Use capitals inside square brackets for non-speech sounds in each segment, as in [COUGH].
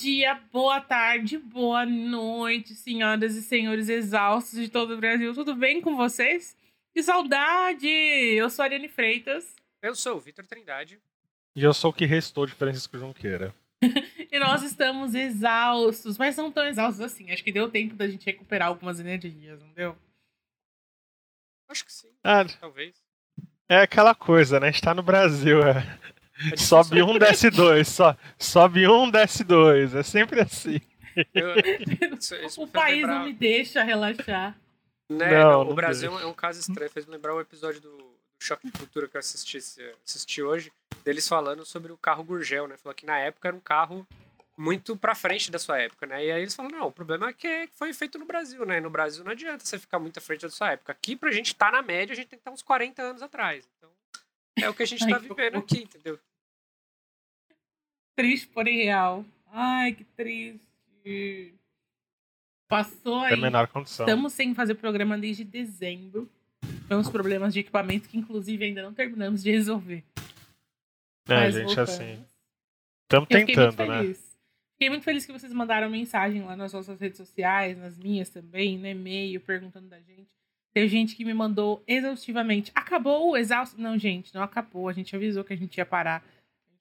dia, boa tarde, boa noite, senhoras e senhores exaustos de todo o Brasil. Tudo bem com vocês? Que saudade! Eu sou a Ariane Freitas. Eu sou o Vitor Trindade. E eu sou o que restou de Francisco Junqueira. [LAUGHS] e nós estamos exaustos, mas não tão exaustos assim. Acho que deu tempo da gente recuperar algumas energias, não deu? Acho que sim. Ah, talvez. É aquela coisa, né? A gente tá no Brasil, é. É sobe um, desce dois. So, sobe um, desce dois. É sempre assim. Eu, [LAUGHS] isso, isso o país lembrar... não me deixa relaxar. Né? Não, não, o Brasil deixa. é um caso estranho. Fez me lembrar o episódio do, do Choque de Cultura que eu assisti, assisti hoje, deles falando sobre o carro Gurgel, né? Falou que na época era um carro muito pra frente da sua época, né? E aí eles falam, não, o problema é que foi feito no Brasil, né? E no Brasil não adianta você ficar muito à frente da sua época. Aqui, pra gente estar tá na média, a gente tem que estar tá uns 40 anos atrás. Então, é o que a gente tá vivendo aqui, entendeu? Triste, porém real. Ai, que triste. Passou aí. menor condição. Estamos sem fazer programa desde dezembro. Temos problemas de equipamento que, inclusive, ainda não terminamos de resolver. É, Mas gente, voltamos. assim. Estamos tentando, né? Fiquei muito feliz que vocês mandaram mensagem lá nas nossas redes sociais, nas minhas também, no e-mail, perguntando da gente. Tem gente que me mandou exaustivamente. Acabou o exausto? Não, gente, não acabou. A gente avisou que a gente ia parar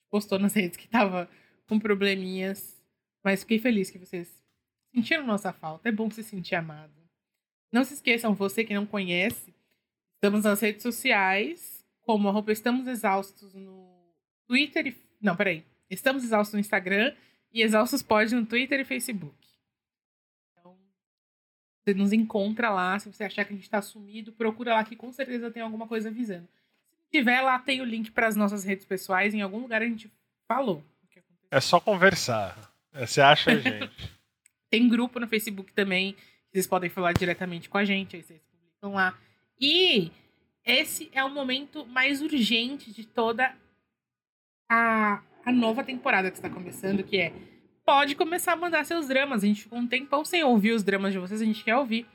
postou nas redes que tava com probleminhas. Mas fiquei feliz que vocês sentiram nossa falta. É bom se sentir amado. Não se esqueçam, você que não conhece, estamos nas redes sociais, como arroba Estamos Exaustos no Twitter e. Não, peraí. Estamos Exaustos no Instagram e Exaustos Pode no Twitter e Facebook. Então, você nos encontra lá. Se você achar que a gente está sumido, procura lá que com certeza tem alguma coisa avisando tiver lá, tem o link para as nossas redes pessoais. Em algum lugar a gente falou. É só conversar. É, você acha a gente. [LAUGHS] tem grupo no Facebook também. Vocês podem falar diretamente com a gente. Aí vocês publicam lá. E esse é o momento mais urgente de toda a, a nova temporada que está começando, que é pode começar a mandar seus dramas. A gente ficou um tempão sem ouvir os dramas de vocês, a gente quer ouvir.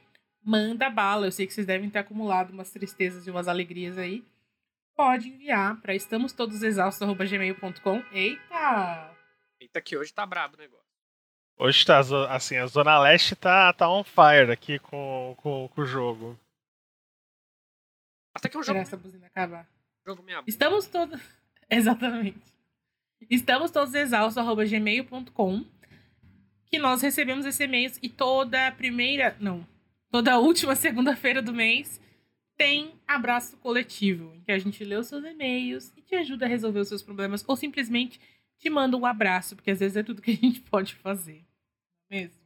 Manda bala. Eu sei que vocês devem ter acumulado umas tristezas e umas alegrias aí pode enviar para estamostodosexaustos.gmail.com. Eita! Eita, que hoje tá brabo o negócio. Hoje tá, assim, a Zona Leste tá, tá on fire aqui com, com, com o jogo. Até que é um jogo. essa buzina acabar. Jogo minha... Estamos todos. [LAUGHS] Exatamente. Estamos todos exaustos.gmail.com. Que nós recebemos esse e-mail e toda primeira. Não. Toda última [LAUGHS] segunda-feira do mês tem abraço coletivo, em que a gente lê os seus e-mails e te ajuda a resolver os seus problemas, ou simplesmente te manda um abraço, porque às vezes é tudo que a gente [LAUGHS] pode fazer. É mesmo?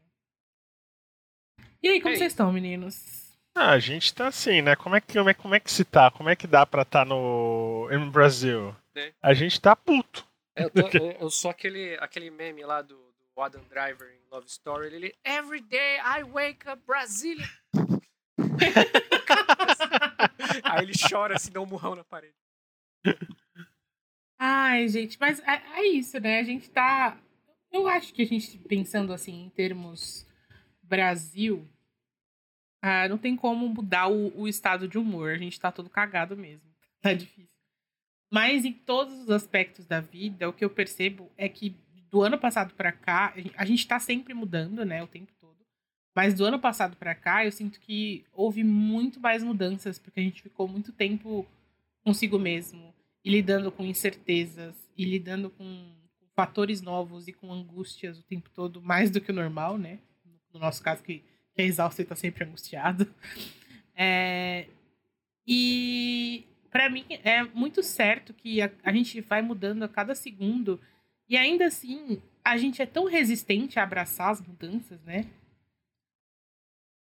E aí, como é vocês estão, meninos? Ah, a gente tá assim, né? Como é que, como é, como é que se tá? Como é que dá pra estar tá no no Brasil? É. A gente tá puto. Eu, tô, [LAUGHS] eu, sou aquele, aquele meme lá do, do Adam Driver em Love Story. Ele, Every day I wake up Brazilian. [LAUGHS] Aí ele chora assim, dá um murrão na parede. Ai, gente, mas é, é, isso, né? A gente tá. Eu acho que a gente, pensando assim, em termos Brasil, ah, não tem como mudar o, o estado de humor. A gente tá todo cagado mesmo. [LAUGHS] Tá difícil. Mas em todos os aspectos da vida, o que eu percebo é que do ano passado para cá, a gente tá sempre mudando, né? O tempo mas do ano passado para cá, eu sinto que houve muito mais mudanças, porque a gente ficou muito tempo consigo mesmo, e lidando com incertezas, e lidando com fatores novos e com angústias o tempo todo, mais do que o normal, né? No nosso caso, que, é exausto e tá sempre angustiado. [LAUGHS] É, e para mim é muito certo que a, a gente vai mudando a cada segundo, e ainda assim, a gente é tão resistente a abraçar as mudanças, né?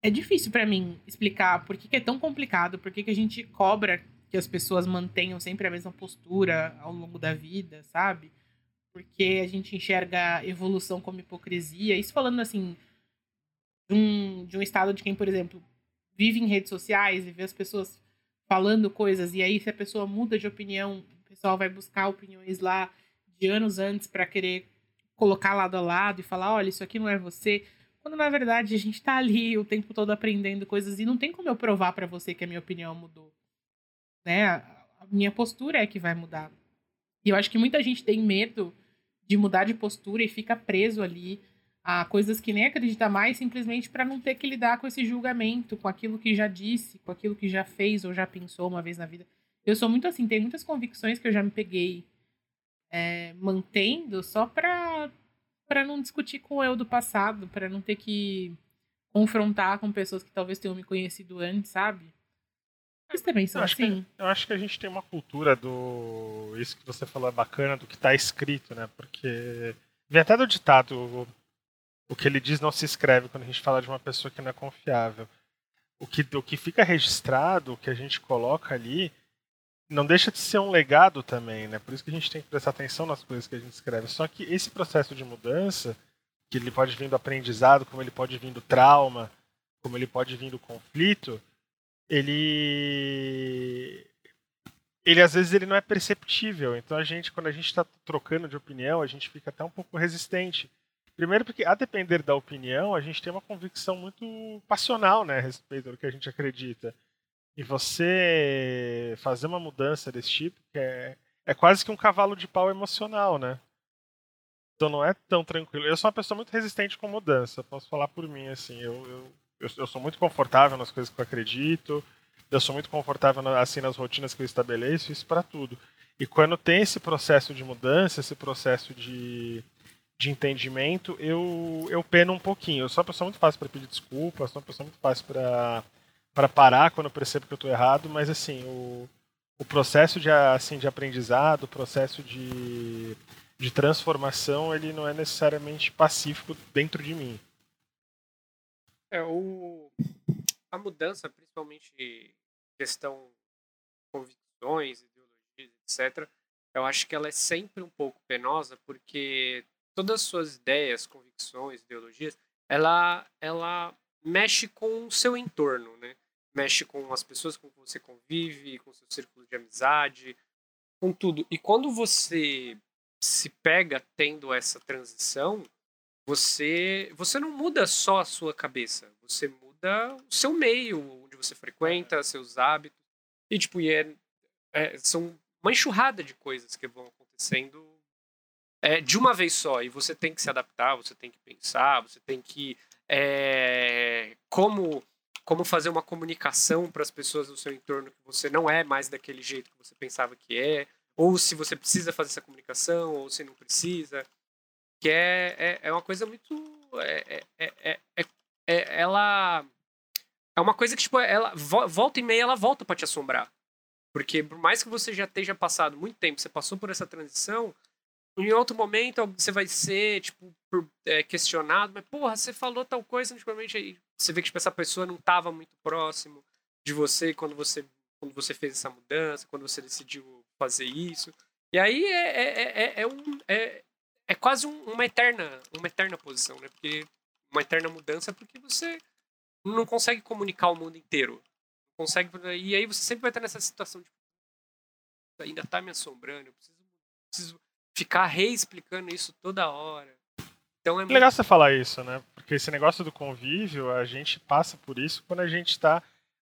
É difícil para mim explicar por que, que, é tão complicado, por que, que a gente cobra que as pessoas mantenham sempre a mesma postura ao longo da vida, sabe? Porque a gente enxerga evolução como hipocrisia. Isso falando assim de um, de um estado de quem, por exemplo, vive em redes sociais e vê as pessoas falando coisas, e aí se a pessoa muda de opinião, o pessoal vai buscar opiniões lá de anos antes para querer colocar lado a lado e falar, olha, isso aqui não é você. Quando na verdade a gente tá ali [LAUGHS] o tempo todo aprendendo coisas e não tem como eu provar para você que a minha opinião mudou. Né? A minha postura é que vai mudar. E eu acho que muita gente tem medo de mudar de postura e fica preso ali a coisas que nem acredita mais, simplesmente para não ter que lidar com esse julgamento, com aquilo que já disse, com aquilo que já fez ou já pensou uma vez na vida. Eu sou muito assim, tem muitas convicções que eu já me peguei é, mantendo só para para não discutir com o eu do passado, para não ter que confrontar com pessoas que talvez tenham me conhecido antes, sabe? Vocês também são eu acho assim? Que, eu acho que a gente tem uma cultura do. Isso que você falou é bacana, do que está escrito, né? Porque. Vem até do ditado: o, o que ele diz não se escreve quando a gente fala de uma pessoa que não é confiável. O que, o que fica registrado, o que a gente coloca ali, não deixa de ser um legado também, né? Por isso que a gente tem que prestar atenção nas coisas que a gente escreve. Só que esse processo de mudança, que ele pode vir do aprendizado, como ele pode vir do trauma, como ele pode vir do conflito, ele ele às vezes ele não é perceptível. Então a gente, quando a gente está trocando de opinião, a gente fica até um pouco resistente. Primeiro porque a depender da opinião, a gente tem uma convicção muito passional, né, a respeito do que a gente acredita. E você fazer uma mudança desse tipo, é, é quase que um cavalo de pau emocional, né? Então não é tão tranquilo. Eu sou uma pessoa muito resistente com mudança, posso falar por mim, assim. Eu, eu, eu, eu sou muito confortável nas coisas que eu acredito, eu sou muito confortável assim nas rotinas que eu estabeleço, isso para tudo. E quando tem esse processo de mudança, esse processo de, de entendimento, eu, eu peno um pouquinho. Eu sou uma pessoa muito fácil para pedir desculpa, sou uma pessoa muito fácil para para parar quando eu percebo que eu estou errado, mas assim, o, o processo de, assim, de aprendizado, o processo de, de transformação, ele não é necessariamente pacífico dentro de mim. É, o, a mudança, principalmente questão convicções, ideologias, etc., eu acho que ela é sempre um pouco penosa, porque todas as suas ideias, convicções, ideologias, ela, ela mexe com o seu entorno, né? Mexe com as pessoas com que você convive, com seu círculo de amizade, com tudo. E quando você se pega tendo essa transição, você você não muda só a sua cabeça, você muda o seu meio, onde você frequenta, seus hábitos. E tipo, e é, é, são uma enxurrada de coisas que vão acontecendo é, de uma vez só. E você tem que se adaptar, você tem que pensar, você tem que. É, como como fazer uma comunicação para as pessoas do seu entorno que você não é mais daquele jeito que você pensava que é, ou se você precisa fazer essa comunicação, ou se não precisa. Que é, é, é uma coisa muito. É, é, é, é, é ela. É uma coisa que, tipo, ela volta e meia, ela volta para te assombrar. Porque por mais que você já esteja passado muito tempo, você passou por essa transição, em outro momento você vai ser, tipo, por, é, questionado, mas, porra, você falou tal coisa antigamente aí. Você vê que tipo, essa pessoa não estava muito próximo de você quando você quando você fez essa mudança, quando você decidiu fazer isso. E aí é, é, é, é um, é, é quase um, uma eterna uma eterna posição, né? Porque uma eterna mudança porque você não consegue comunicar o mundo inteiro. Não consegue, e aí você sempre vai estar nessa situação de ainda está me assombrando, eu preciso, preciso ficar reexplicando isso toda hora. Então é muito... legal você falar isso, né? Porque esse negócio do convívio, a gente passa por isso quando a gente está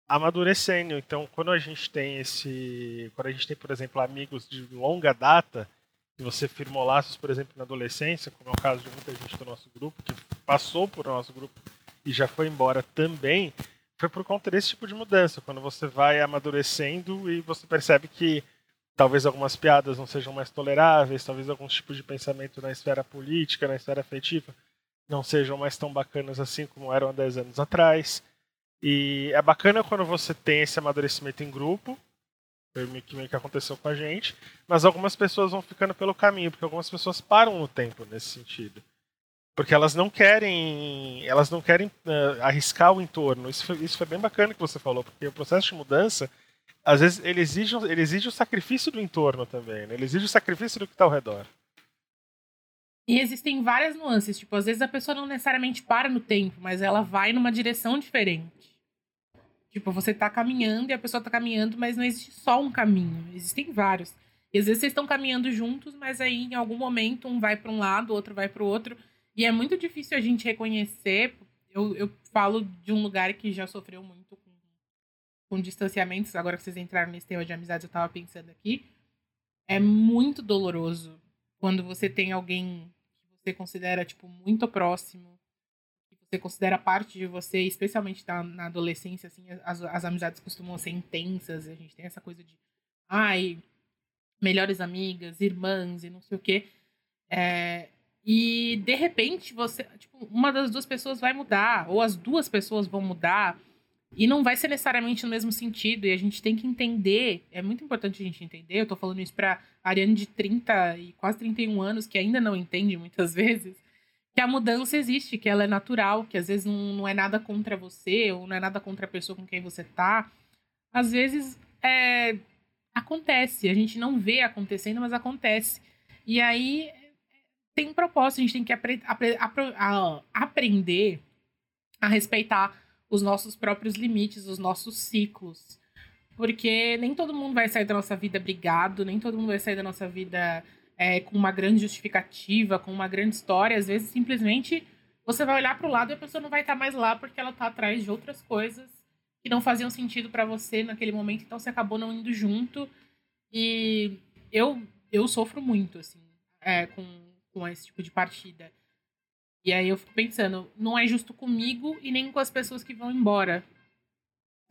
amadurecendo. Então, quando a gente tem esse. Quando a gente tem, por exemplo, amigos de longa data, que você firmou laços, por exemplo, na adolescência, como é o caso de muita gente do nosso grupo, que passou por nosso grupo e já foi embora também, foi por conta desse tipo de mudança. Quando você vai amadurecendo e você percebe que talvez algumas piadas não sejam mais toleráveis, talvez alguns tipos de pensamento na esfera política, na esfera afetiva, não sejam mais tão bacanas assim como eram há 10 anos atrás. E é bacana quando você tem esse amadurecimento em grupo, que meio que aconteceu com a gente, mas algumas pessoas vão ficando pelo caminho, porque algumas pessoas param no tempo nesse sentido. Porque elas não querem, elas não querem uh, arriscar o entorno. Isso foi, isso foi bem bacana que você falou, porque o processo de mudança às vezes ele exige, ele exige o sacrifício do entorno também, né? Ele exige o sacrifício do que está ao redor. E existem várias nuances, tipo, às vezes a pessoa não necessariamente para no tempo, mas ela vai numa direção diferente. Tipo, você tá caminhando e a pessoa tá caminhando, mas não existe só um caminho, existem vários. E às vezes vocês estão caminhando juntos, mas aí em algum momento um vai para um lado, o outro vai para o outro. E é muito difícil a gente reconhecer. Eu, eu falo de um lugar que já sofreu muito com distanciamentos, agora que vocês entraram nesse tema de amizade, eu tava pensando aqui, é muito doloroso quando você tem alguém que você considera, tipo, muito próximo, que você considera parte de você, especialmente na, na adolescência, assim, as, as amizades costumam ser intensas, a gente tem essa coisa de, ai, melhores amigas, irmãs e não sei o quê. É, e de repente você, tipo, uma das duas pessoas vai mudar, ou as duas pessoas vão mudar, e não vai ser necessariamente no mesmo sentido, e a gente tem que entender, é muito importante a gente entender, eu tô falando isso pra Ariane de 30 e quase 31 anos, que ainda não entende muitas [LAUGHS] vezes, que a mudança existe, que ela é natural, que às vezes não, não é nada contra você, ou não é nada contra a pessoa com quem você tá. Às vezes é, acontece, a gente não vê acontecendo, mas acontece. E aí tem um propósito, a gente tem que apre apre a aprender a respeitar os nossos próprios limites, os nossos ciclos. Porque nem todo mundo vai sair da nossa vida brigado, nem todo mundo vai sair da nossa vida é, com uma grande justificativa, com uma grande história. Às vezes, simplesmente, você vai olhar para o lado e a pessoa não vai estar tá mais lá porque ela está atrás de outras coisas que não faziam sentido para você naquele momento, então você acabou não indo junto. E eu, eu sofro muito, assim, é, com, com esse tipo de partida. E aí eu fico pensando, não é justo comigo e nem com as pessoas que vão embora.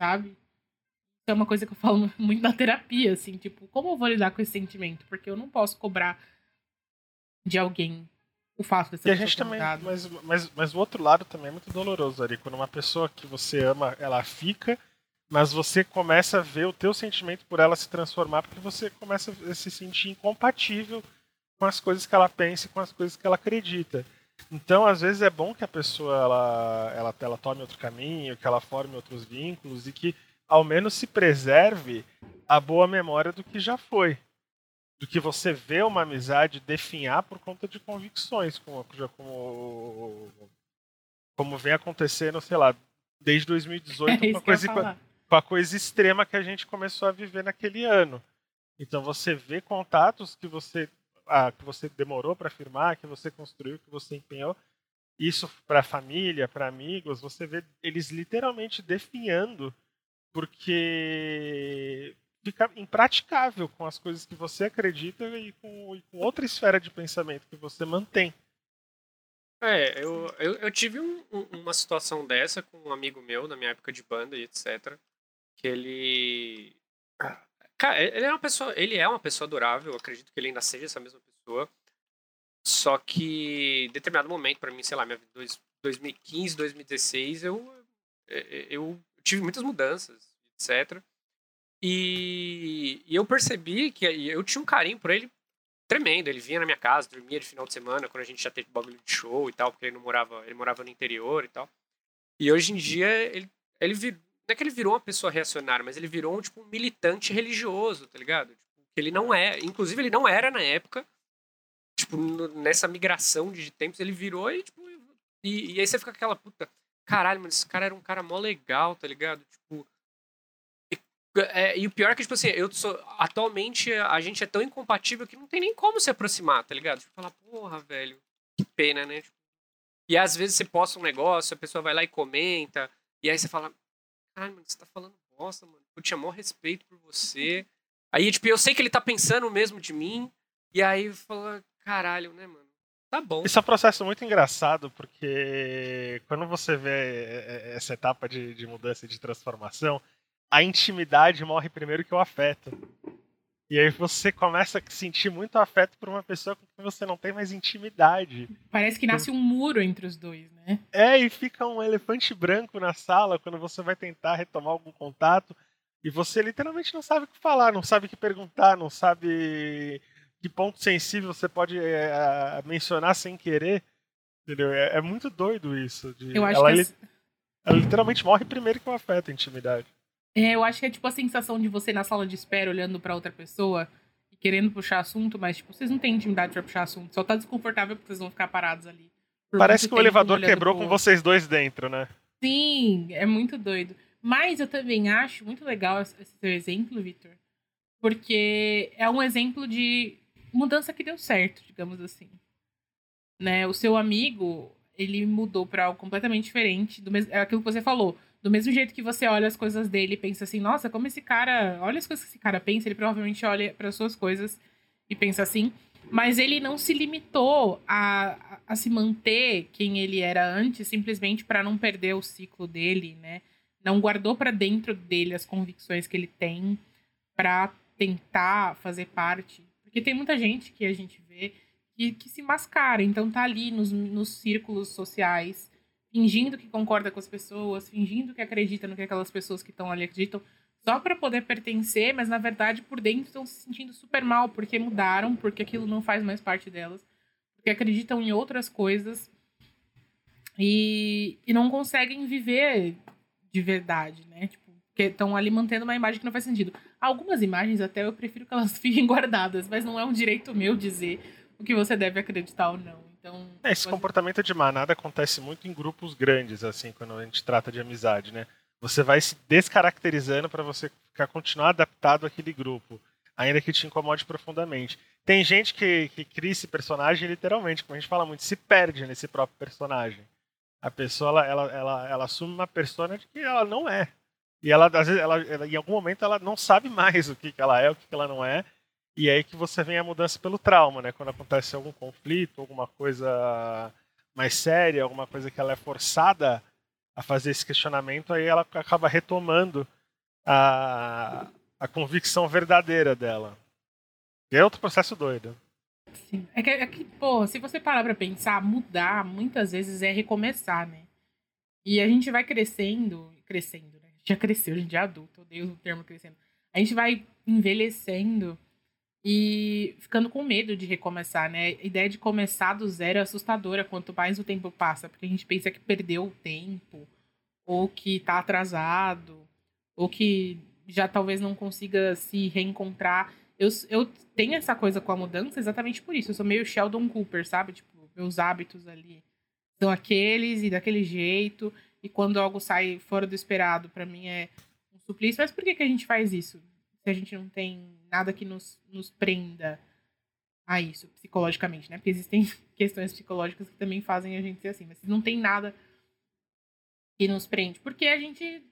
Sabe? Isso é uma coisa que eu falo [LAUGHS] muito na terapia, assim, tipo, como eu vou lidar com esse sentimento? Porque eu não posso cobrar de alguém o fato dessa e a gente também, mas, mas, mas o outro lado também é muito doloroso, Ari, quando uma pessoa que você ama, ela fica, mas você começa a ver o teu sentimento por ela se transformar, porque você começa a se sentir incompatível com as coisas que ela pensa e com as coisas que ela acredita. Então, às vezes é bom que a pessoa ela, ela, ela tome outro caminho, que ela forme outros vínculos e que ao menos se preserve a boa memória do que já foi. Do que você vê uma amizade definhar por conta de convicções, como, como, como vem acontecendo, sei lá, desde 2018, [LAUGHS] é com, a coisa, com a coisa extrema que a gente começou a viver naquele ano. Então você vê contatos que você que você demorou para firmar, que você construiu, que você empenhou. Isso para família, para amigos, você vê eles literalmente definhando, porque fica impraticável com as coisas que você acredita e com, e com outra esfera de pensamento que você mantém. É, eu, eu, eu tive um, uma situação dessa com um amigo meu na minha época de banda e etc. Que ele Cara, ele é uma pessoa, ele é uma pessoa adorável, acredito que ele ainda seja essa mesma pessoa. Só que em determinado momento para mim, sei lá, minha vida 2015, 2016, eu eu tive muitas mudanças, etc. E, e eu percebi que eu tinha um carinho por ele tremendo. Ele vinha na minha casa, dormia de final de semana, quando a gente já teve bagulho de show e tal, porque ele não morava, ele morava no interior e tal. E hoje em dia ele, ele vir, não é que ele virou uma pessoa reacionária, mas ele virou um, tipo, um militante religioso, tá ligado? Tipo, ele não é. Inclusive, ele não era na época. Tipo, nessa migração de tempos, ele virou e, tipo. E, e aí você fica aquela puta. Caralho, mano, esse cara era um cara mó legal, tá ligado? Tipo. E, é, e o pior é que, tipo assim, eu sou. Atualmente a gente é tão incompatível que não tem nem como se aproximar, tá ligado? Tipo, falar, porra, velho, que pena, né? Tipo, e às vezes você posta um negócio, a pessoa vai lá e comenta, e aí você fala, Caralho, mano, você tá falando bosta, mano. Eu tinha maior respeito por você. Aí, tipo, eu sei que ele tá pensando mesmo de mim. E aí fala, caralho, né, mano? Tá bom. Isso é um processo muito engraçado, porque quando você vê essa etapa de, de mudança e de transformação, a intimidade morre primeiro que o afeto. E aí você começa a sentir muito afeto por uma pessoa com quem você não tem mais intimidade. Parece que nasce um muro entre os dois, né? É, e fica um elefante branco na sala quando você vai tentar retomar algum contato. E você literalmente não sabe o que falar, não sabe o que perguntar, não sabe que ponto sensível você pode é, mencionar sem querer. Entendeu? É, é muito doido isso. De, Eu acho ela, que. Ela literalmente morre primeiro que o afeto, a intimidade. É, eu acho que é tipo a sensação de você na sala de espera olhando para outra pessoa e querendo puxar assunto, mas tipo, vocês não têm intimidade para puxar assunto, só tá desconfortável porque vocês vão ficar parados ali. Parece que o elevador quebrou com vocês dois dentro, né? Sim, é muito doido. Mas eu também acho muito legal esse seu exemplo, Victor, porque é um exemplo de mudança que deu certo, digamos assim. Né? O seu amigo, ele mudou para algo completamente diferente, do mesmo, é aquilo que você falou do mesmo jeito que você olha as coisas dele e pensa assim, nossa, como esse cara. Olha as coisas que esse cara pensa, ele provavelmente olha para as suas coisas e pensa assim. Mas ele não se limitou a, a se manter quem ele era antes, simplesmente para não perder o ciclo dele, né? Não guardou para dentro dele as convicções que ele tem para tentar fazer parte. Porque tem muita gente que a gente vê que, que se mascara, então tá ali nos, nos círculos sociais, fingindo que concorda com as pessoas, fingindo que acredita no que aquelas pessoas que estão ali acreditam, só para poder pertencer, mas na verdade por dentro estão se sentindo super mal porque mudaram, porque aquilo não faz mais parte delas, porque acreditam em outras coisas e, e não conseguem viver de verdade, né? Tipo, que estão ali mantendo uma imagem que não faz sentido. Algumas imagens até eu prefiro que elas [LAUGHS] fiquem guardadas, mas não é um direito meu dizer o que você deve acreditar ou não. Então, é, esse comportamento de manada acontece muito em grupos grandes, assim, quando a gente trata de amizade, né? Você vai se descaracterizando para você ficar continuar adaptado àquele grupo, ainda que te incomode profundamente. Tem gente que, que cria esse personagem literalmente, como a gente fala muito, se perde nesse próprio personagem. A pessoa ela, ela, ela, ela assume uma persona de que ela não é. E ela, às vezes, ela, ela, em algum momento, ela não sabe mais o que, que ela é, o que, que ela não é. E aí que você vem a mudança pelo trauma, né? Quando acontece algum conflito, alguma coisa mais séria, alguma coisa que ela é forçada a fazer esse questionamento, aí ela acaba retomando a, a convicção verdadeira dela. E é outro processo doido. Sim. É que, é que, pô, se você parar pra pensar, mudar muitas vezes é recomeçar, né? E a gente vai crescendo, crescendo, né? Já cresceu, a gente é adulto, odeio o termo crescendo. A gente vai envelhecendo e ficando com medo de recomeçar, né? A ideia de começar do zero é assustadora quanto mais o tempo passa, porque a gente pensa que perdeu o tempo, ou que tá atrasado, ou que já talvez não consiga se reencontrar. Eu, eu tenho essa coisa com a mudança exatamente por isso. Eu sou meio Sheldon Cooper, sabe? Tipo, meus hábitos ali são aqueles e daquele jeito. E quando algo sai fora do esperado, para mim é um suplício. Mas por que, que a gente faz isso? Se a gente não tem nada que nos, nos prenda a isso, psicologicamente, né? Porque existem [LAUGHS] questões psicológicas que também fazem a gente ser assim, mas não tem nada que nos prende. Porque a gente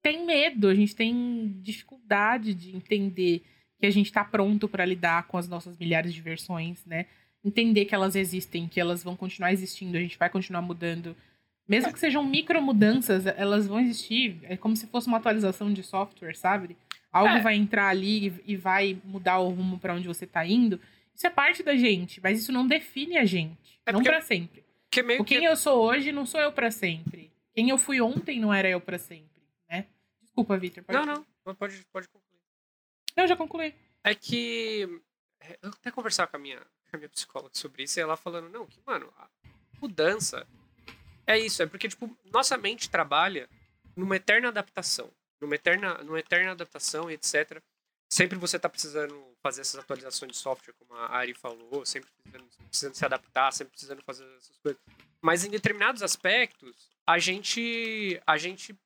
tem medo, a gente tem dificuldade de entender que a gente está pronto para lidar com as nossas milhares de versões, né? Entender que elas existem, que elas vão continuar existindo, a gente vai continuar mudando. Mesmo que sejam micro mudanças, elas vão existir. É como se fosse uma atualização de software, sabe? Algo é. vai entrar ali e vai mudar o rumo para onde você está indo. Isso é parte da gente, mas isso não define a gente. É não para sempre. Que o quem que... eu sou hoje não sou eu para sempre. Quem eu fui ontem não era eu para sempre, né? Desculpa, Victor. Não, não. Pode, pode concluir. Eu já concluí. É que é, eu até conversar com a minha, com a minha psicóloga sobre isso e ela falando, não, que, mano, a mudança é isso, é porque, tipo, nossa mente trabalha numa eterna adaptação numa eterna, numa eterna adaptação etc. Sempre você está precisando fazer essas atualizações de software, como a Ari falou, sempre precisando, precisando se adaptar, sempre precisando fazer essas coisas. Mas em determinados aspectos, a gente, a gente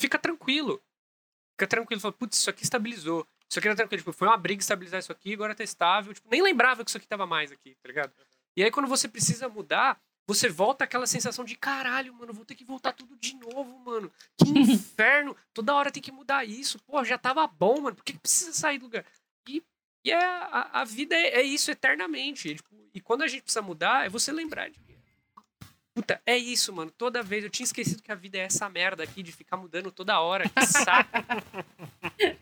fica tranquilo. Fica tranquilo, fala, putz, isso aqui estabilizou. Isso aqui era tranquilo, tipo, foi uma briga estabilizar isso aqui, agora tá estável. Tipo, nem lembrava que isso aqui tava mais aqui, tá ligado? E aí quando você precisa mudar, você volta aquela sensação de caralho, mano, vou ter que voltar tudo de novo, mano. Que inferno! Toda hora tem que mudar isso. Pô, já tava bom, mano. Por que precisa sair do lugar? E, e é, a, a vida é, é, isso eternamente. Tipo, e quando a gente precisa mudar, é você lembrar de. Puta, é isso, mano. Toda vez eu tinha esquecido que a vida é essa merda aqui de ficar mudando toda hora. Que saco. [LAUGHS]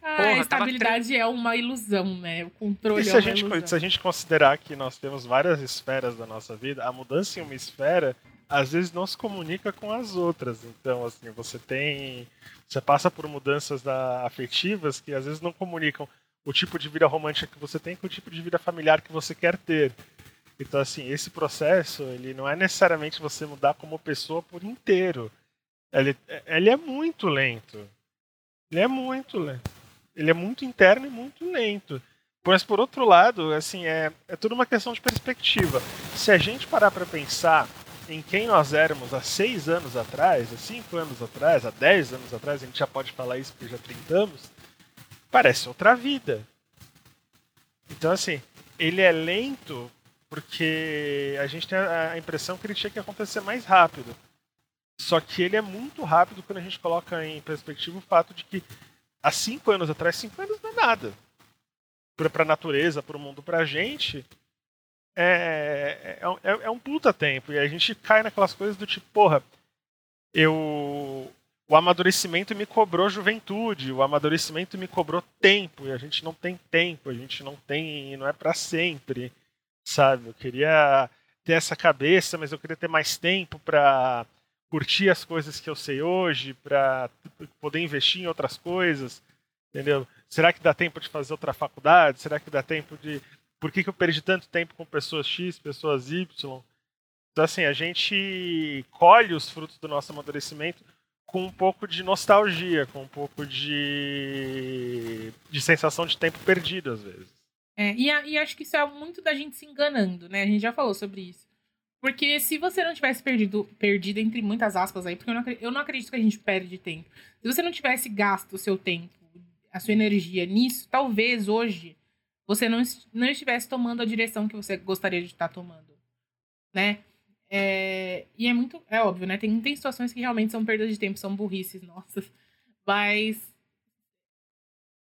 Ah, Porra, a estabilidade tava... é uma ilusão, né? O controle e se é a gente, ilusão. Se a gente considerar que nós temos várias esferas da nossa vida, a mudança em uma esfera às vezes não se comunica com as outras. Então, assim, você tem. Você passa por mudanças da, afetivas que às vezes não comunicam o tipo de vida romântica que você tem com o tipo de vida familiar que você quer ter. Então, assim, esse processo, ele não é necessariamente você mudar como pessoa por inteiro. Ele, ele é muito lento. Ele é muito lento. Ele é muito interno e muito lento. Mas por outro lado, assim, é, é tudo uma questão de perspectiva. Se a gente parar para pensar em quem nós éramos há seis anos atrás, há cinco anos atrás, há dez anos atrás, a gente já pode falar isso porque já tentamos, parece outra vida. Então, assim, ele é lento porque a gente tem a impressão que ele tinha que acontecer mais rápido. Só que ele é muito rápido quando a gente coloca em perspectiva o fato de que há cinco anos atrás, cinco anos não é nada. Para a natureza, para o mundo, para a gente, é, é, é, é um puta tempo. E a gente cai naquelas coisas do tipo, porra, eu. O amadurecimento me cobrou juventude, o amadurecimento me cobrou tempo, e a gente não tem tempo, a gente não tem. não é para sempre, sabe? Eu queria ter essa cabeça, mas eu queria ter mais tempo para curtir as coisas que eu sei hoje, para poder investir em outras coisas, entendeu? Será que dá tempo de fazer outra faculdade? Será que dá tempo de por que, que eu perdi tanto tempo com pessoas X, pessoas Y? Então, assim, a gente colhe os frutos do nosso amadurecimento com um pouco de nostalgia, com um pouco de, de sensação de tempo perdido, às vezes. É, e, a, e acho que isso é muito da gente se enganando, né? A gente já falou sobre isso. Porque se você não tivesse perdido, perdido entre muitas aspas aí, porque eu não, eu não acredito que a gente perde tempo. Se você não tivesse gasto o seu tempo, a sua energia nisso, talvez hoje você não, não estivesse tomando a direção que você gostaria de estar tomando, né? É, e é muito, é óbvio, né? Tem, tem situações que realmente são perdas de tempo, são burrices nossas, mas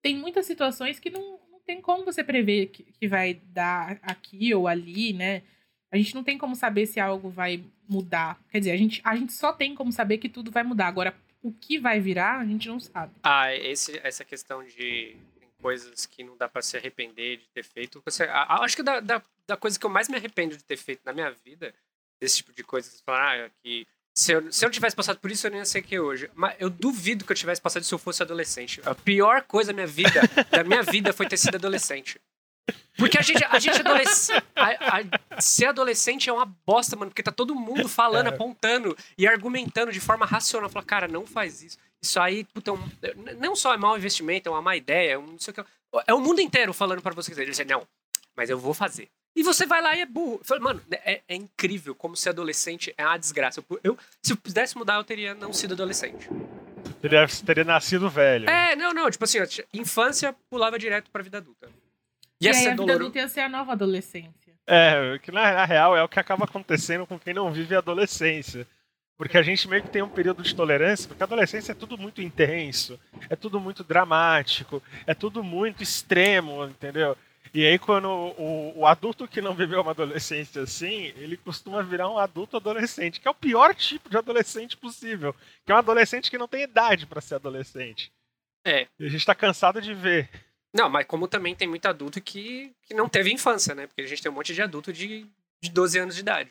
tem muitas situações que não, não tem como você prever que, que vai dar aqui ou ali, né? A gente não tem como saber se algo vai mudar. Quer dizer, a gente, a gente só tem como saber que tudo vai mudar. Agora, o que vai virar, a gente não sabe. Ah, esse, essa questão de coisas que não dá para se arrepender de ter feito. Você, a, a, acho que da, da, da, coisa que eu mais me arrependo de ter feito na minha vida, esse tipo de coisa, você fala, ah, que se eu, se eu não tivesse passado por isso, eu nem ia ser aqui hoje. Mas eu duvido que eu tivesse passado se eu fosse adolescente. A pior coisa da minha vida, da minha vida foi ter sido adolescente. Porque a gente, a gente adolescente. ser adolescente é uma bosta, mano, porque tá todo mundo falando, é. apontando e argumentando de forma racional. Fala, cara, não faz isso. Isso aí, puta, é um, não só é mau investimento, é uma má ideia, é um, não sei o que. É o mundo inteiro falando para você. Ele diz, não, mas eu vou fazer. E você vai lá e é burro. Eu falei, mano, é, é, incrível como ser adolescente é uma desgraça. Eu, eu, se eu pudesse mudar, eu teria não sido adolescente. Teria, teria nascido velho. É, não, não. Tipo assim, infância pulava direto pra vida adulta. E, e aí a vida adulta ia ser a nova adolescência. É, que na, na real é o que acaba acontecendo com quem não vive a adolescência. Porque a gente meio que tem um período de tolerância, porque a adolescência é tudo muito intenso, é tudo muito dramático, é tudo muito extremo, entendeu? E aí, quando o, o, adulto que não viveu uma adolescência assim, ele costuma virar um adulto adolescente, que é o pior tipo de adolescente possível. Que é um adolescente que não tem idade para ser adolescente. É. E a gente tá cansado de ver. Não, mas como também tem muito adulto que, que não teve infância, né? Porque a gente tem um monte de adulto de, de 12 anos de idade.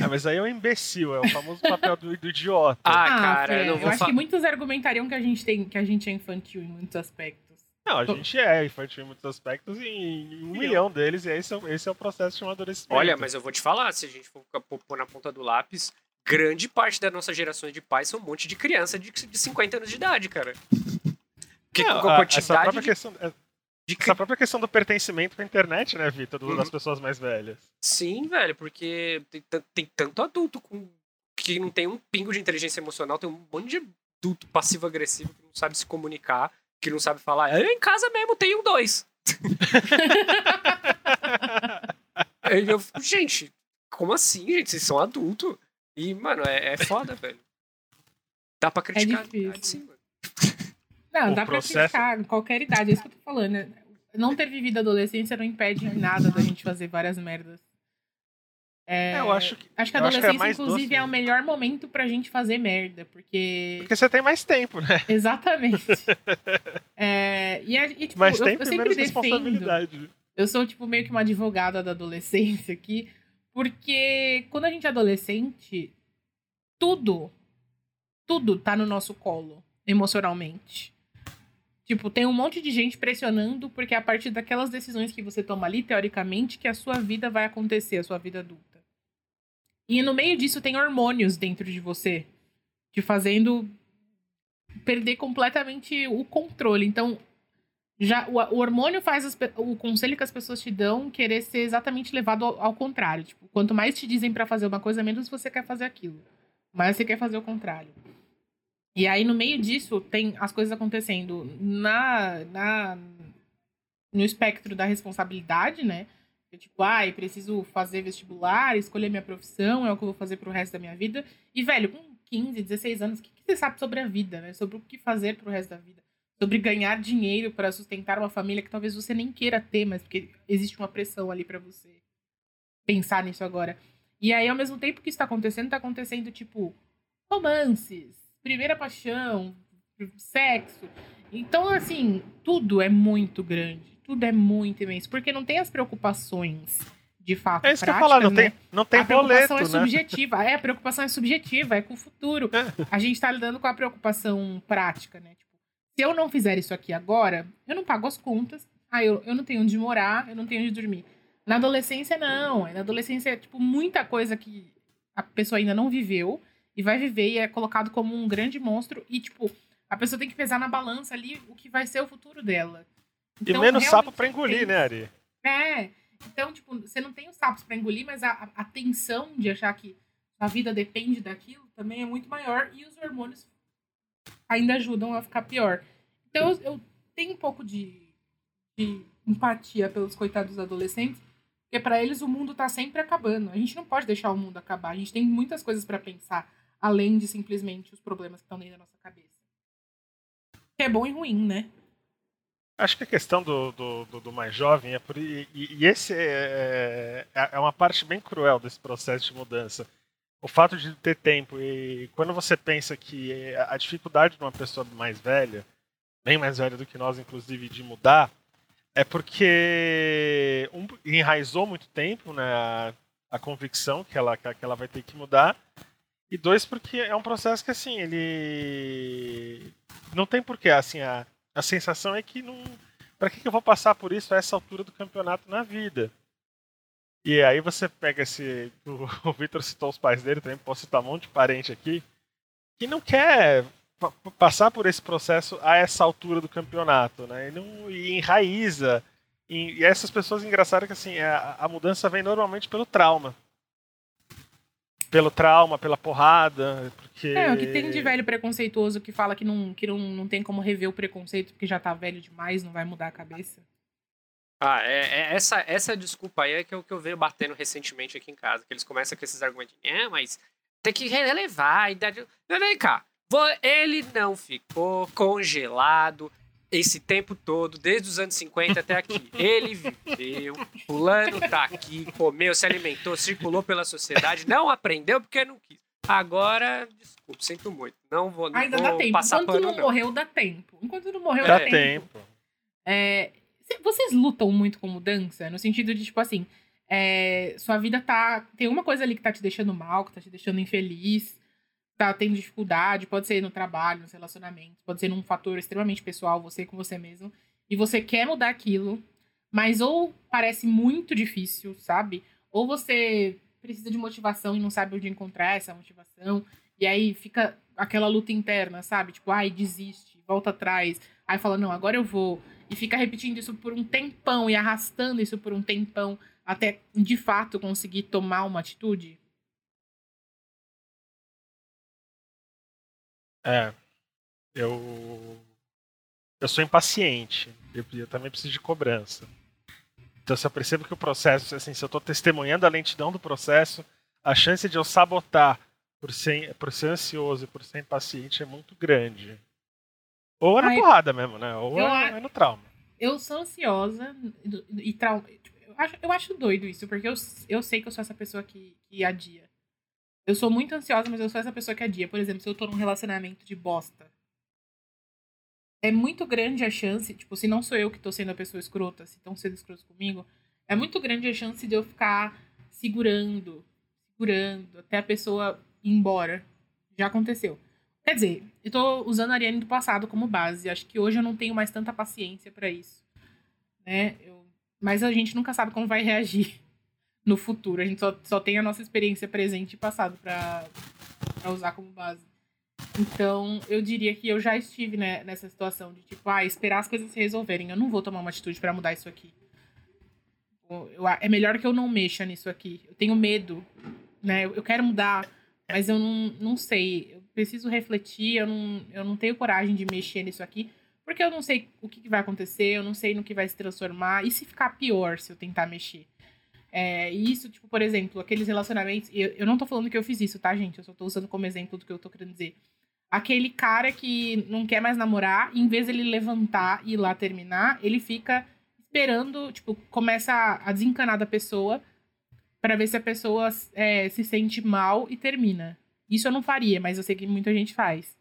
Ah, mas aí é um imbecil, é o famoso papel do, do idiota. Ah, ah cara, eu, eu acho que muitos argumentariam que a gente tem, que a gente é infantil em muitos aspectos. Não, a gente é infantil em muitos aspectos e em um milhão deles, e esse é, esse é o processo de amadurecimento. Olha, mas eu vou te falar, se a gente for pôr na ponta do lápis, grande parte da nossa geração de pais são um monte de criança de, de 50 anos de idade, cara. Porque Não, com a quantidade essa própria de... questão, é, de... Essa própria questão do pertencimento com a internet, né, Vitor? Uhum. Das pessoas mais velhas. Sim, velho, porque tem, tem tanto adulto com, que não tem um pingo de inteligência emocional, tem um monte de adulto passivo-agressivo que não sabe se comunicar, que não sabe falar. Eu em casa mesmo tenho dois. [LAUGHS] eu fico, gente, como assim, gente? Vocês são adultos. E, mano, é, é foda, velho. Dá pra criticar. É difícil. Sim, mano. Não, o dá processo... pra criticar qualquer idade, é isso que eu tô falando. Né? Não ter vivido adolescência não impede nada da gente fazer várias merdas. É, eu acho que, acho que a adolescência, que é inclusive, doce. é o melhor momento pra gente fazer merda, porque. Porque você tem mais tempo, né? [LAUGHS] Exatamente. é, e, e, tipo, mais eu, tempo eu sempre defendo. Eu sou, tipo, meio que uma advogada da adolescência aqui, porque quando a gente é adolescente, tudo, tudo tá no nosso colo, emocionalmente. Tipo, tem um monte de gente pressionando, porque é a partir daquelas decisões que você toma ali, teoricamente, que a sua vida vai acontecer, a sua vida adulta. E no meio disso tem hormônios dentro de você, te fazendo perder completamente o controle. Então, já o, o hormônio faz as, o conselho que as pessoas te dão querer ser exatamente levado ao, ao contrário. Tipo, quanto mais te dizem para fazer uma coisa, menos você quer fazer aquilo. Mas você quer fazer o contrário. E aí, no meio disso, tem as coisas acontecendo na, na no espectro da responsabilidade, né? Tipo, ai, ah, preciso fazer vestibular, escolher minha profissão, é o que eu vou fazer pro resto da minha vida. E, velho, com 15, 16 anos, o que, que você sabe sobre a vida, né? Sobre o que fazer pro resto da vida. Sobre ganhar dinheiro para sustentar uma família que talvez você nem queira ter, mas porque existe uma pressão ali para você. pensar nisso agora. E aí, ao mesmo tempo que isso tá acontecendo, tá acontecendo, tipo, romances, primeira paixão, sexo. Então, assim, tudo é muito grande. Tudo é muito imenso. Porque não tem as preocupações de fato é isso práticas, que eu falar, não né? tem, não tem a preocupação boleto, é né? subjetiva. É, a preocupação é subjetiva, é com o futuro. A gente tá lidando com a preocupação prática, né? Tipo, se eu não fizer isso aqui agora, eu não pago as contas, ah, eu, eu não tenho onde morar, eu não tenho onde dormir. Na adolescência, não. Na adolescência é, tipo, muita coisa que a pessoa ainda não viveu e vai viver e é colocado como um grande monstro e, tipo, a pessoa tem que pesar na balança ali o que vai ser o futuro dela. E menos sapo pra engolir, tem- né, Ari? É. Então, tipo, você não tem os sapos pra engolir, mas a, a, tensão de achar que a vida depende daquilo também é muito maior e os hormônios ainda ajudam a ficar pior. Então, eu, eu tenho um pouco de, de empatia pelos coitados adolescentes, porque pra eles o mundo tá sempre acabando. A gente não pode deixar o mundo acabar. A gente tem muitas coisas pra pensar, além de simplesmente os problemas que estão dentro da nossa cabeça. Que é bom e ruim, né? Acho que a questão do, do, do- do mais jovem é por. E, e- esse é, é, é uma parte bem cruel desse processo de mudança. O fato de ter tempo e quando você pensa que a dificuldade de uma pessoa mais velha, bem mais velha do que nós, inclusive, de mudar, é porque um, enraizou muito tempo né, a, a convicção que ela, que ela vai ter que mudar. E dois, porque é um processo que assim, ele não tem porquê, assim, a, a sensação é que não. Pra que, que eu vou passar por isso a essa altura do campeonato na vida? E aí você pega esse. [LAUGHS] O, Victor citou os pais dele, também posso citar um monte de parente aqui, que não quer pa- pa- passar por esse processo a essa altura do campeonato, né? E, não, e enraiza. E, e essas pessoas, engraçado que assim, a, a mudança vem normalmente pelo trauma. Pelo trauma, pela porrada, porque... É, o que tem de velho preconceituoso que fala que não, que não, não tem como rever o preconceito porque já tá velho demais, não vai mudar a cabeça. Ah, é, é- essa, essa desculpa aí é que eu, que eu venho batendo recentemente aqui em casa. Que eles começam com esses argumentos. É, mas tem que relevar a idade. Vem cá. Ele não ficou congelado esse tempo todo, desde os anos 50 até aqui. Ele viveu, fulano tá aqui, comeu, se alimentou, circulou pela sociedade, não aprendeu porque não quis. Agora, desculpa, sinto muito. Não vou, não Ainda vou dá tempo. passar Enquanto pano, não não. morreu, dá tempo. Enquanto não morreu, Dá dá tempo. tempo. É, cê- vocês lutam muito com mudança? No sentido de, tipo assim, é, sua vida tá. Tem uma coisa ali que tá te deixando mal, que tá te deixando infeliz, tá tendo dificuldade, pode ser no trabalho, nos relacionamentos, pode ser num fator extremamente pessoal, você com você mesmo, e você quer mudar aquilo, mas ou parece muito difícil, sabe? Ou você precisa de motivação e não sabe onde encontrar essa motivação, e aí fica aquela luta interna, sabe? Tipo, ai, desiste, volta atrás, aí fala, não, agora eu vou e fica repetindo isso por um tempão e arrastando isso por um tempão até de fato conseguir tomar uma atitude? É. Eu. Eu sou impaciente. Eu, eu também preciso de cobrança. Então, se eu percebo que o processo, assim, se eu estou testemunhando a lentidão do processo, a chance de eu sabotar por ser, por ser ansioso e por ser impaciente é muito grande. Ou é na Ai, porrada mesmo, né? Ou eu é, a- é no trauma. Eu sou ansiosa e, e trau... eu, acho, eu acho doido isso, porque eu, eu sei que eu sou essa pessoa que, que adia. Eu sou muito ansiosa, mas eu sou essa pessoa que adia. Por exemplo, se eu tô num relacionamento de bosta. É muito grande a chance, tipo, se não sou eu que tô sendo a pessoa escrota, se estão sendo escrotos comigo, é muito grande a chance de eu ficar segurando, segurando, até a pessoa ir embora. Já aconteceu. Quer dizer, eu tô usando a Ariane do passado como base. Acho que hoje eu não tenho mais tanta paciência pra isso. Né? Eu... Mas a gente nunca sabe como vai reagir no futuro. A gente só, só tem a nossa experiência presente e passado pra usar como base. Então, eu diria que eu já estive né, nessa situação de, tipo, ah, esperar as coisas se resolverem. Eu não vou tomar uma atitude pra mudar isso aqui. Eu- eu- é melhor que eu não mexa nisso aqui. Eu tenho medo, né? Eu eu quero mudar, mas eu não, não sei. Eu preciso refletir, eu não, eu não tenho coragem de mexer nisso aqui, porque eu não sei o que que vai acontecer, eu não sei no que vai se transformar. E se ficar pior se eu tentar mexer? É, e isso, tipo, por exemplo, aqueles relacionamentos. Eu, eu não tô falando que eu fiz isso, tá, gente? Eu só tô usando como exemplo do que eu tô querendo dizer. Aquele cara que não quer mais namorar, em vez dele levantar e ir lá terminar, ele fica esperando, tipo, começa a, a desencanar da pessoa para ver se a pessoa é, se sente mal e termina. Isso eu não faria, mas eu sei que muita gente faz.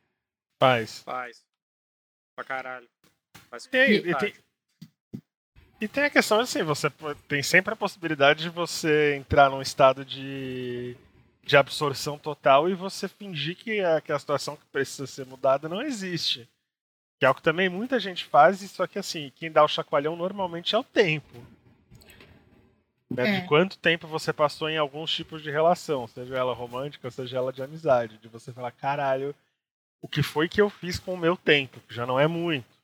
Faz. Faz. Pra caralho. Faz e, e, tem, e tem a questão assim, você tem sempre a possibilidade de você entrar num estado de, de absorção total e você fingir que a, que a situação que precisa ser mudada não existe. Que é o que também muita gente faz, só que assim, quem dá o chacoalhão normalmente é o tempo. Né? É. De quanto tempo você passou em alguns tipos de relação, seja ela romântica, seja ela de amizade. De você falar, caralho, o que foi que eu fiz com o meu tempo? Que já não é muito.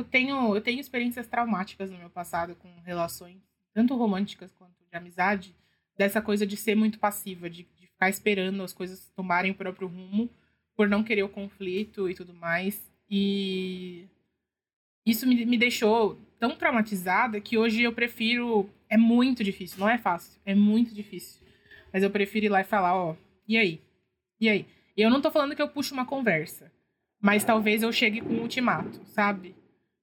Eu tenho, eu tenho experiências traumáticas no meu passado com relações, tanto românticas quanto de amizade, dessa coisa de ser muito passiva, de, de ficar esperando as coisas tomarem o próprio rumo, por não querer o conflito e tudo mais. E isso me, me deixou tão traumatizada que hoje eu prefiro. É muito difícil, não é fácil, é muito difícil. Mas eu prefiro ir lá e falar, ó, e aí? E aí? Eu não tô falando que eu puxo uma conversa, mas talvez eu chegue com um ultimato, sabe?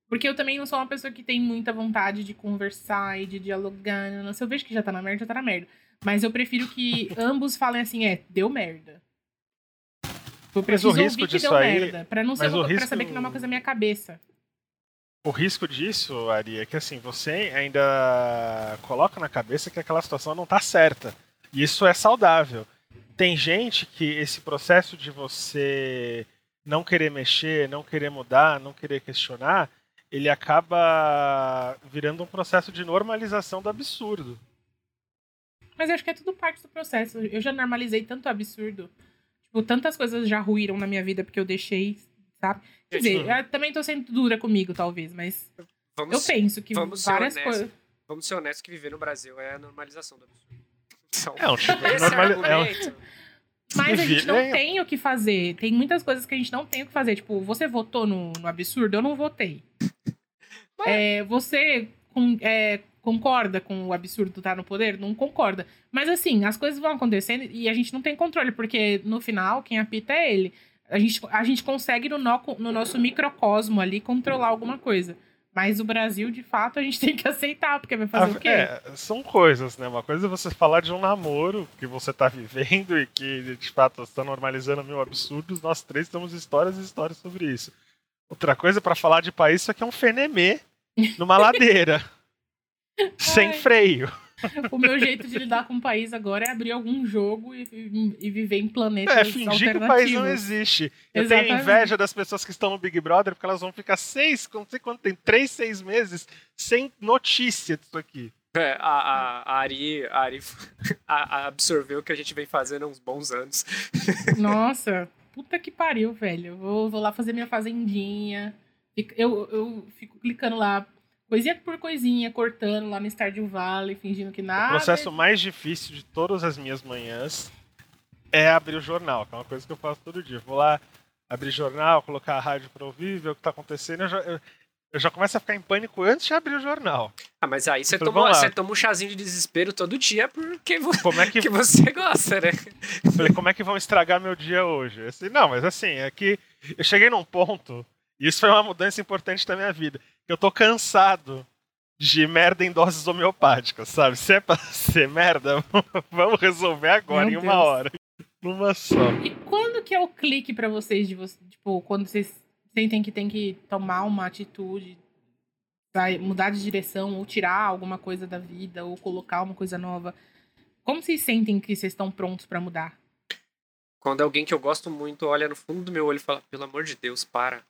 Porque eu também não sou uma pessoa que tem muita vontade de conversar e de dialogar. Não, se eu vejo que já tá na merda, já tá na merda. Mas eu prefiro que [LAUGHS] ambos falem assim, é, deu merda. Eu preciso mas o risco disso aí, merda, pra não ser uma, risco... pra saber que não é uma coisa da minha cabeça. O risco disso, Ari, é que assim, você ainda coloca na cabeça que aquela situação não está certa. E isso é saudável. Tem gente que esse processo de você não querer mexer, não querer mudar, não querer questionar, ele acaba virando um processo de normalização do absurdo. Mas eu acho que é tudo parte do processo. Eu já normalizei tanto absurdo. Tipo, tantas coisas já ruíram na minha vida porque eu deixei sabe? Quer dizer, eu também tô sendo dura comigo, talvez, mas vamos, eu penso que várias coisas. Vamos ser honestos que viver no Brasil é a normalização do absurdo. [LAUGHS] Então, é um tipo de [LAUGHS] normalização. É mas a gente não é. tem o que fazer. Tem muitas coisas que a gente não tem o que fazer. Tipo, você votou no, no absurdo? Eu não votei. É, você com, é, concorda com o absurdo estar tá no poder? Não concorda. Mas assim, as coisas vão acontecendo e a gente não tem controle, porque no final, quem apita é ele a gente, a gente consegue no, no, no nosso microcosmo ali controlar alguma coisa. Mas o Brasil, de fato, a gente [LAUGHS] tem que aceitar, porque vai fazer a, o quê? É, são coisas, né? Uma coisa é você falar de um namoro que você tá [LAUGHS] vivendo e que, de fato, está normalizando mil absurdos. Nós três temos histórias e histórias sobre isso. Outra coisa, para falar de país, isso aqui é um fenemê numa ladeira. [LAUGHS] sem freio. o meu jeito de lidar com o país agora é abrir algum jogo e, e viver em planetas É, fingir que o país não existe. Eu Exatamente. tenho inveja das pessoas que estão no Big Brother, porque elas vão ficar seis, não sei quanto tem, três, seis meses sem notícia disso aqui. É, a, a, a, Ari, a Ari [LAUGHS] a, absorveu o que a gente vem fazendo há uns bons anos. Nossa, puta que pariu, velho. Eu vou, vou lá fazer minha fazendinha. Eu, eu fico clicando lá coisinha por coisinha, cortando lá no Stardew Valley, fingindo que nada. O processo mais difícil de todas as minhas manhãs é abrir o jornal, que é uma coisa que eu faço todo dia. Vou lá abrir jornal, colocar a rádio para ouvir, ver o que está acontecendo. Eu já, eu, eu já começo a ficar em pânico antes de abrir o jornal. Ah, mas aí você toma, você toma um chazinho de desespero todo dia porque como é que... [LAUGHS] que você gosta, né? Falei, como é que vão estragar meu dia hoje? Assim, não, mas assim, é que eu cheguei num ponto, e isso foi uma mudança importante da minha vida eu tô cansado de merda em doses homeopáticas, sabe? Se é pra [LAUGHS] ser merda, [LAUGHS] vamos resolver agora, Meu em uma Deus. hora. Numa só. E quando que é o clique para vocês de você, tipo, quando vocês sentem que tem que tomar uma atitude, mudar de direção, ou tirar alguma coisa da vida, ou colocar uma coisa nova? Como vocês sentem que vocês estão prontos para mudar? Quando alguém que eu gosto muito olha no fundo do meu olho e fala, pelo amor de Deus, para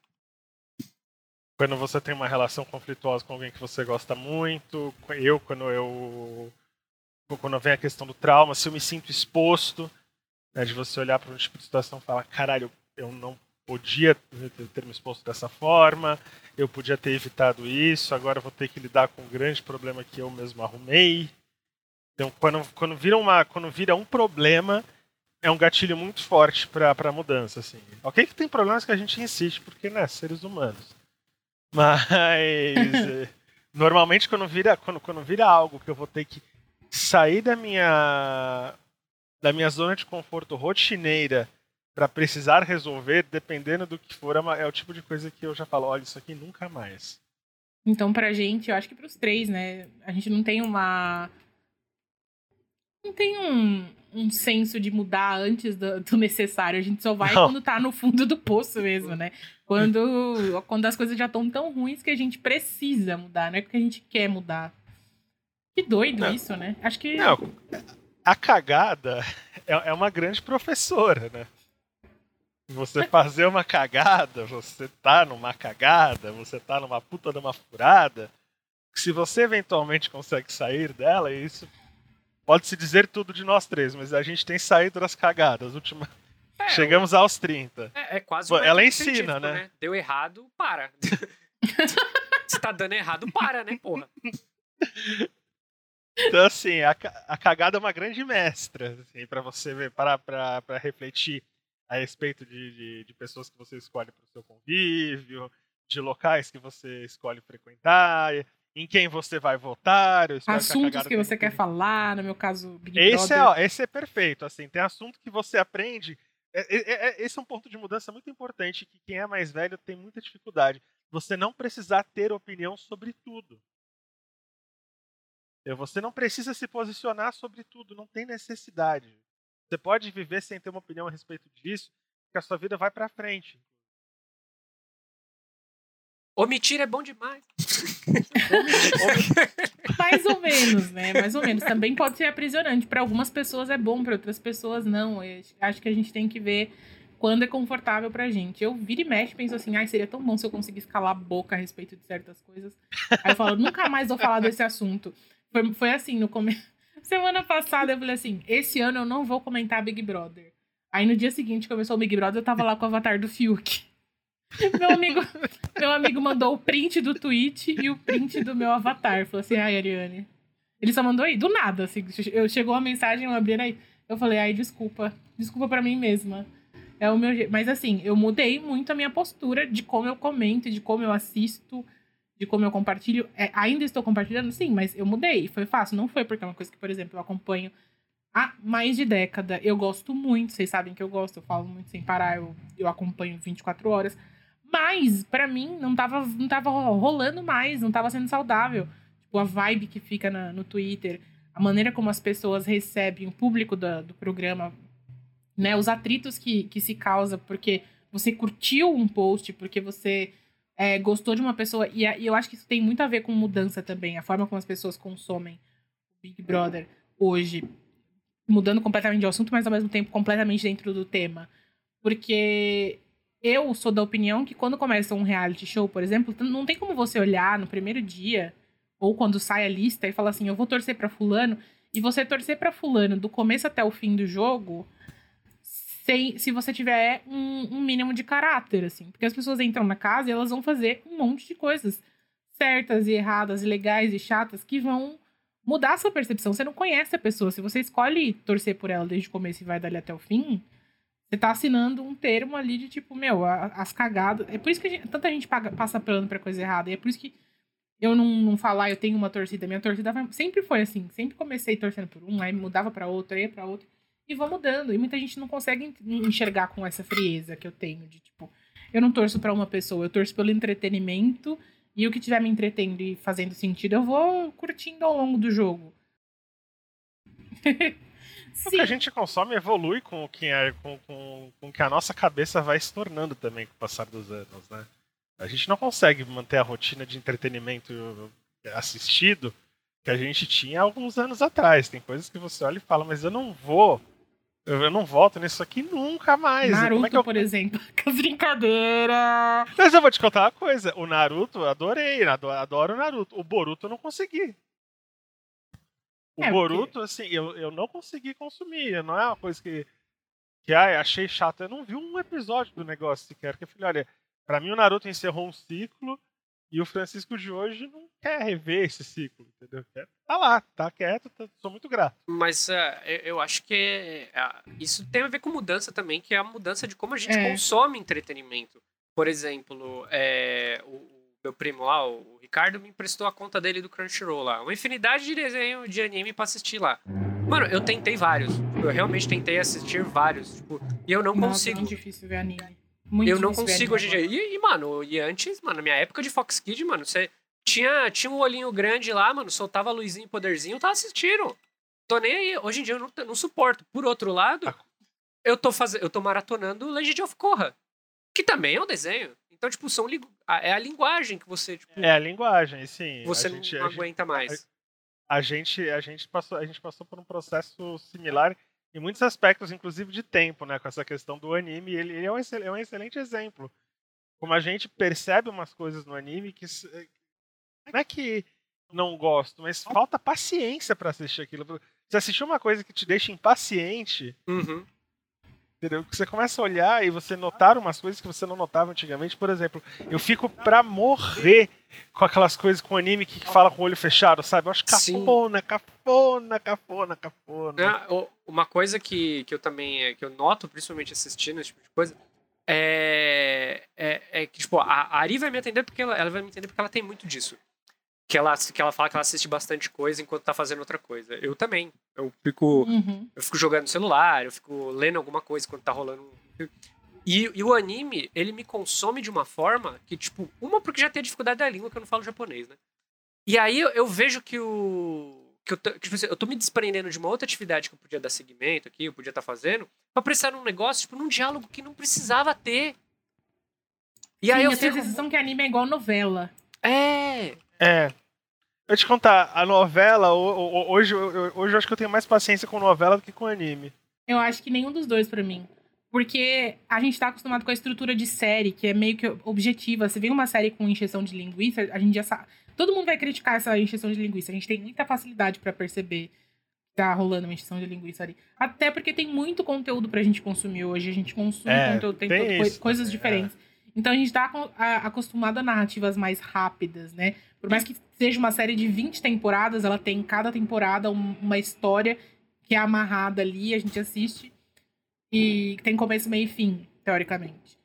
quando você tem uma relação conflituosa com alguém que você gosta muito, eu quando eu quando vem a questão do trauma, se eu me sinto exposto, né, de você olhar para um tipo de situação e falar, caralho, eu não podia ter me exposto dessa forma, eu podia ter evitado isso, agora vou ter que lidar com um grande problema que eu mesmo arrumei. Então, quando, quando, vira, uma, quando vira um problema, é um gatilho muito forte para a mudança. Assim. Ok que tem problemas que a gente insiste, porque, né, seres humanos. Mas [LAUGHS] eh, normalmente quando vira, quando, quando vira algo que eu vou ter que sair da minha da minha zona de conforto rotineira para precisar resolver, dependendo do que for, é, é o tipo de coisa que eu já falo, olha, isso aqui nunca mais. Então, pra gente, eu acho que pros três, né? A gente não tem uma não tem um, um senso de mudar antes do, do necessário. A gente só vai não. quando tá no fundo do poço mesmo, né? [LAUGHS] Quando, quando as coisas já estão tão ruins que a gente precisa mudar, não é porque a gente quer mudar. Que doido não. isso, né? Acho que. Não, a cagada [LAUGHS] é, é uma grande professora, né? Você fazer uma cagada, você tá numa cagada, você tá numa puta de uma furada. Se você eventualmente consegue sair dela, isso pode-se dizer tudo de nós três, mas a gente tem saído das cagadas. Última... É, Chegamos aos 30. É, é quase um Ela ensina, né? né? Deu errado, para. [LAUGHS] Se tá dando errado, para, né, porra? Então, assim, a, a cagada é uma grande mestra, assim, para você ver, para para refletir a respeito de, de, de pessoas que você escolhe para o seu convívio, de locais que você escolhe frequentar, em quem você vai votar. Assuntos que, que você quer falar, no meu caso, Big esse É, ó, esse é perfeito, assim, tem assunto que você aprende. É, é, é, esse é um ponto de mudança muito importante, que quem é mais velho tem muita dificuldade. Você não precisar ter opinião sobre tudo. Você não precisa se posicionar sobre tudo, não tem necessidade. Você pode viver sem ter uma opinião a respeito disso, que a sua vida vai para frente. Omitir é bom demais. [LAUGHS] Mais ou menos, né? Mais ou menos. Também pode ser aprisionante. Para algumas pessoas é bom, para outras pessoas não. Eu acho que a gente tem que ver quando é confortável pra gente. Eu viro e mexe penso assim, ai, seria tão bom se eu conseguisse calar a boca a respeito de certas coisas. Aí eu falo, nunca mais vou falar desse assunto. Foi, foi assim, no começo. Semana passada eu falei assim: esse ano eu não vou comentar Big Brother. Aí no dia seguinte começou o Big Brother, eu tava lá com o avatar do Fiuk. Meu amigo, meu amigo mandou o print do tweet e o print do meu avatar. Falou assim: ai, Ariane. Ele só mandou aí, do nada, assim. Eu, chegou a mensagem, eu abri aí. Eu falei: ai, desculpa. Desculpa para mim mesma. É o meu. Mas assim, eu mudei muito a minha postura de como eu comento, de como eu assisto de como eu compartilho. É, ainda estou compartilhando, sim, mas eu mudei. Foi fácil. Não foi porque é uma coisa que, por exemplo, eu acompanho há mais de década. Eu gosto muito, vocês sabem que eu gosto, eu falo muito sem parar, eu, eu acompanho 24 horas. Mas, para mim, não tava, não tava rolando mais, não tava sendo saudável. Tipo, a vibe que fica na, no Twitter, a maneira como as pessoas recebem o público do, programa, né? Os atritos que, que se causa porque você curtiu um post, porque você é, gostou de uma pessoa. E, e, eu acho que isso tem muito a ver com mudança também, a forma como as pessoas consomem Big Brother hoje. Mudando completamente de assunto, mas ao mesmo tempo completamente dentro do tema. Porque eu sou da opinião que quando começa um reality show, por exemplo, não tem como você olhar no primeiro dia, ou quando sai a lista e falar assim, eu vou torcer para fulano, e você torcer para fulano do começo até o fim do jogo, sem, se você tiver um, um, mínimo de caráter, assim. Porque as pessoas entram na casa e elas vão fazer um monte de coisas certas e erradas, legais e chatas que vão mudar a sua percepção. Você não conhece a pessoa. Se você escolhe torcer por ela desde o começo e vai dali até o fim, você tá assinando um termo ali de tipo, meu, as cagadas. É por isso que gente, tanta gente paga, passa plano pra coisa errada. E é por isso que eu não, não falar, eu tenho uma torcida. Minha torcida sempre foi assim. Sempre comecei torcendo por um, aí mudava para outro, aí para outro e vão mudando. E muita gente não consegue enxergar com essa frieza que eu tenho de tipo, eu não torço para uma pessoa, eu torço pelo entretenimento e o que tiver me entretendo e fazendo sentido, eu vou curtindo ao longo do jogo. [LAUGHS] o que a gente consome evolui com o que, é, com, com, com que a nossa cabeça vai se tornando também com o passar dos anos, né? A gente não consegue manter a rotina de entretenimento assistido que a gente tinha alguns anos atrás. Tem coisas que você olha e fala, mas eu não vou eu não volto nisso aqui nunca mais. Naruto, é eu... por exemplo. [LAUGHS] Que brincadeira! Mas eu vou te contar uma coisa. O Naruto, adorei. Adoro o Naruto. O Boruto eu não consegui. O é, Boruto, porque... assim, eu, eu não consegui consumir. Não é uma coisa que, que ai, achei chato. Eu não vi um episódio do negócio sequer. Porque eu falei, olha, pra mim o Naruto encerrou um ciclo e o Francisco de hoje não quer rever esse ciclo, entendeu? Quer tá lá, tá quieto, tá, sou muito grato. Mas uh, eu acho que uh, isso tem a ver com mudança também, que é a mudança de como a gente é. consome entretenimento. Por exemplo, é, o, meu primo lá, o Ricardo, me emprestou a conta dele do Crunchyroll lá. Uma infinidade de desenho de anime pra assistir lá. Mano, eu tentei vários. Eu realmente tentei assistir vários. Tipo, e eu não Nossa, consigo. É muito difícil ver anime. Muito eu não consigo hoje em dia. E, e, mano, e antes, mano, na minha época de Fox Kids, mano, você tinha, tinha um olhinho grande lá, mano, soltava luzinho, poderzinho, tava assistindo. tô nem aí. Hoje em dia eu não, não suporto. Por outro lado, eu tô fazendo, eu tô maratonando Legend of Korra, que também é um desenho. Então, tipo, são é a linguagem que você, tipo, É a linguagem, sim. Você gente, não aguenta gente, mais. A, a, gente, a gente passou, a gente passou por um processo similar em muitos aspectos, inclusive de tempo, né, com essa questão do anime, ele, ele é, um, é um excelente exemplo. Como a gente percebe umas coisas no anime que não é que não gosto, mas falta paciência para assistir aquilo. Você assistir uma coisa que te deixa impaciente, uhum. entendeu? Você começa a olhar e você notar umas coisas que você não notava antigamente. Por exemplo, eu fico pra morrer com aquelas coisas com anime que fala com o olho fechado, sabe? Eu acho cafona, Sim. cafona, cafona, cafona. É, uma coisa que, que eu também que eu noto, principalmente assistindo esse tipo de coisa, é, é, é que, tipo, a, a Ari vai me entender porque ela, ela vai me entender porque ela tem muito disso que ela, que ela fala que ela assiste bastante coisa enquanto tá fazendo outra coisa. Eu também. Eu fico, uhum. eu fico jogando no celular, eu fico lendo alguma coisa enquanto tá rolando. E, e, o anime, ele me consome de uma forma que, tipo, uma porque já tem a dificuldade da língua, que eu não falo japonês, né? E aí eu, eu vejo que o. Que eu, tô, que, tipo, assim, eu tô me desprendendo de uma outra atividade que eu podia dar seguimento aqui, eu podia estar tá fazendo, pra prestar num negócio, tipo, num diálogo que não precisava ter. E Sim, aí eu, eu tenho fico... a sensação que anime é igual novela. É. É. Eu te contar, a novela, hoje, hoje eu acho que eu tenho mais paciência com novela do que com anime. Eu acho que nenhum dos dois para mim. Porque a gente tá acostumado com a estrutura de série, que é meio que objetiva. Você vê uma série com encheção de linguiça, a gente já sabe. Todo mundo vai criticar essa encheção de linguiça. A gente tem muita facilidade para perceber que tá rolando uma encheção de linguiça ali. Até porque tem muito conteúdo pra gente consumir hoje. A gente consome é, conteúdo, tem, tem isso, coisas diferentes. É. Então a gente tá acostumado a narrativas mais rápidas, né? Por mais que seja uma série de 20 temporadas, ela tem cada temporada uma história que é amarrada ali, a gente assiste. E tem começo, meio e fim, teoricamente.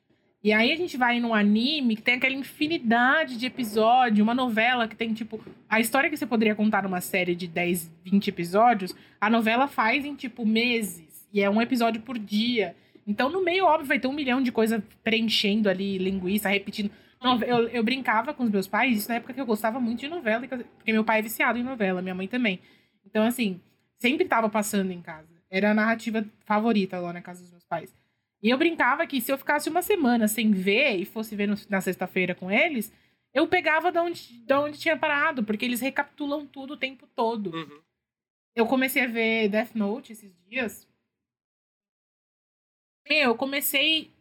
E aí a gente vai num anime que tem aquela infinidade de episódios, uma novela que tem, tipo, a história que você poderia contar numa série de 10, 20 episódios, a novela faz em, tipo, meses. E é um episódio por dia. Então, no meio, óbvio, vai ter um milhão de coisas preenchendo ali linguiça, repetindo. Eu, eu brincava com os meus pais, isso na época que eu gostava muito de novela, porque meu pai é viciado em novela, minha mãe também. Então, assim, sempre tava passando em casa. Era a narrativa favorita lá na casa dos meus pais. E eu brincava que se eu ficasse uma semana sem ver e fosse ver no, na sexta-feira com eles, eu pegava de onde, de onde tinha parado, porque eles recapitulam tudo o tempo todo. Uhum. Eu comecei a ver Death Note esses dias eu comecei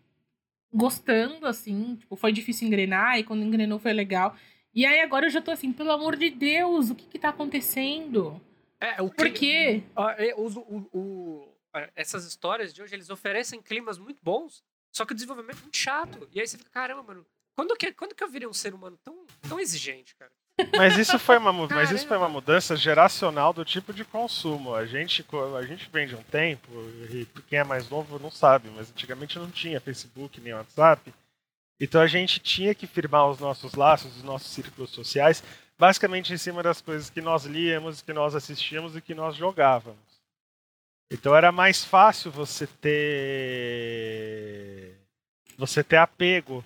gostando, assim, tipo, foi difícil engrenar, e quando engrenou foi legal. E aí agora eu já tô assim, pelo amor de Deus, o que que tá acontecendo? É, o Por quê? É, o, o, o, essas histórias de hoje, eles oferecem climas muito bons, só que o desenvolvimento é muito chato. E aí você fica, caramba, mano, quando que, quando que eu virei um ser humano tão, tão exigente, cara? Mas isso foi uma, mas isso foi uma mudança geracional do tipo de consumo. A gente, a gente vem de um tempo, e quem é mais novo não sabe, mas antigamente não tinha Facebook nem WhatsApp. Então a gente tinha que firmar os nossos laços, os nossos círculos sociais, basicamente em cima das coisas que nós líamos, que nós assistíamos e que nós jogávamos. Então era mais fácil você ter você ter apego.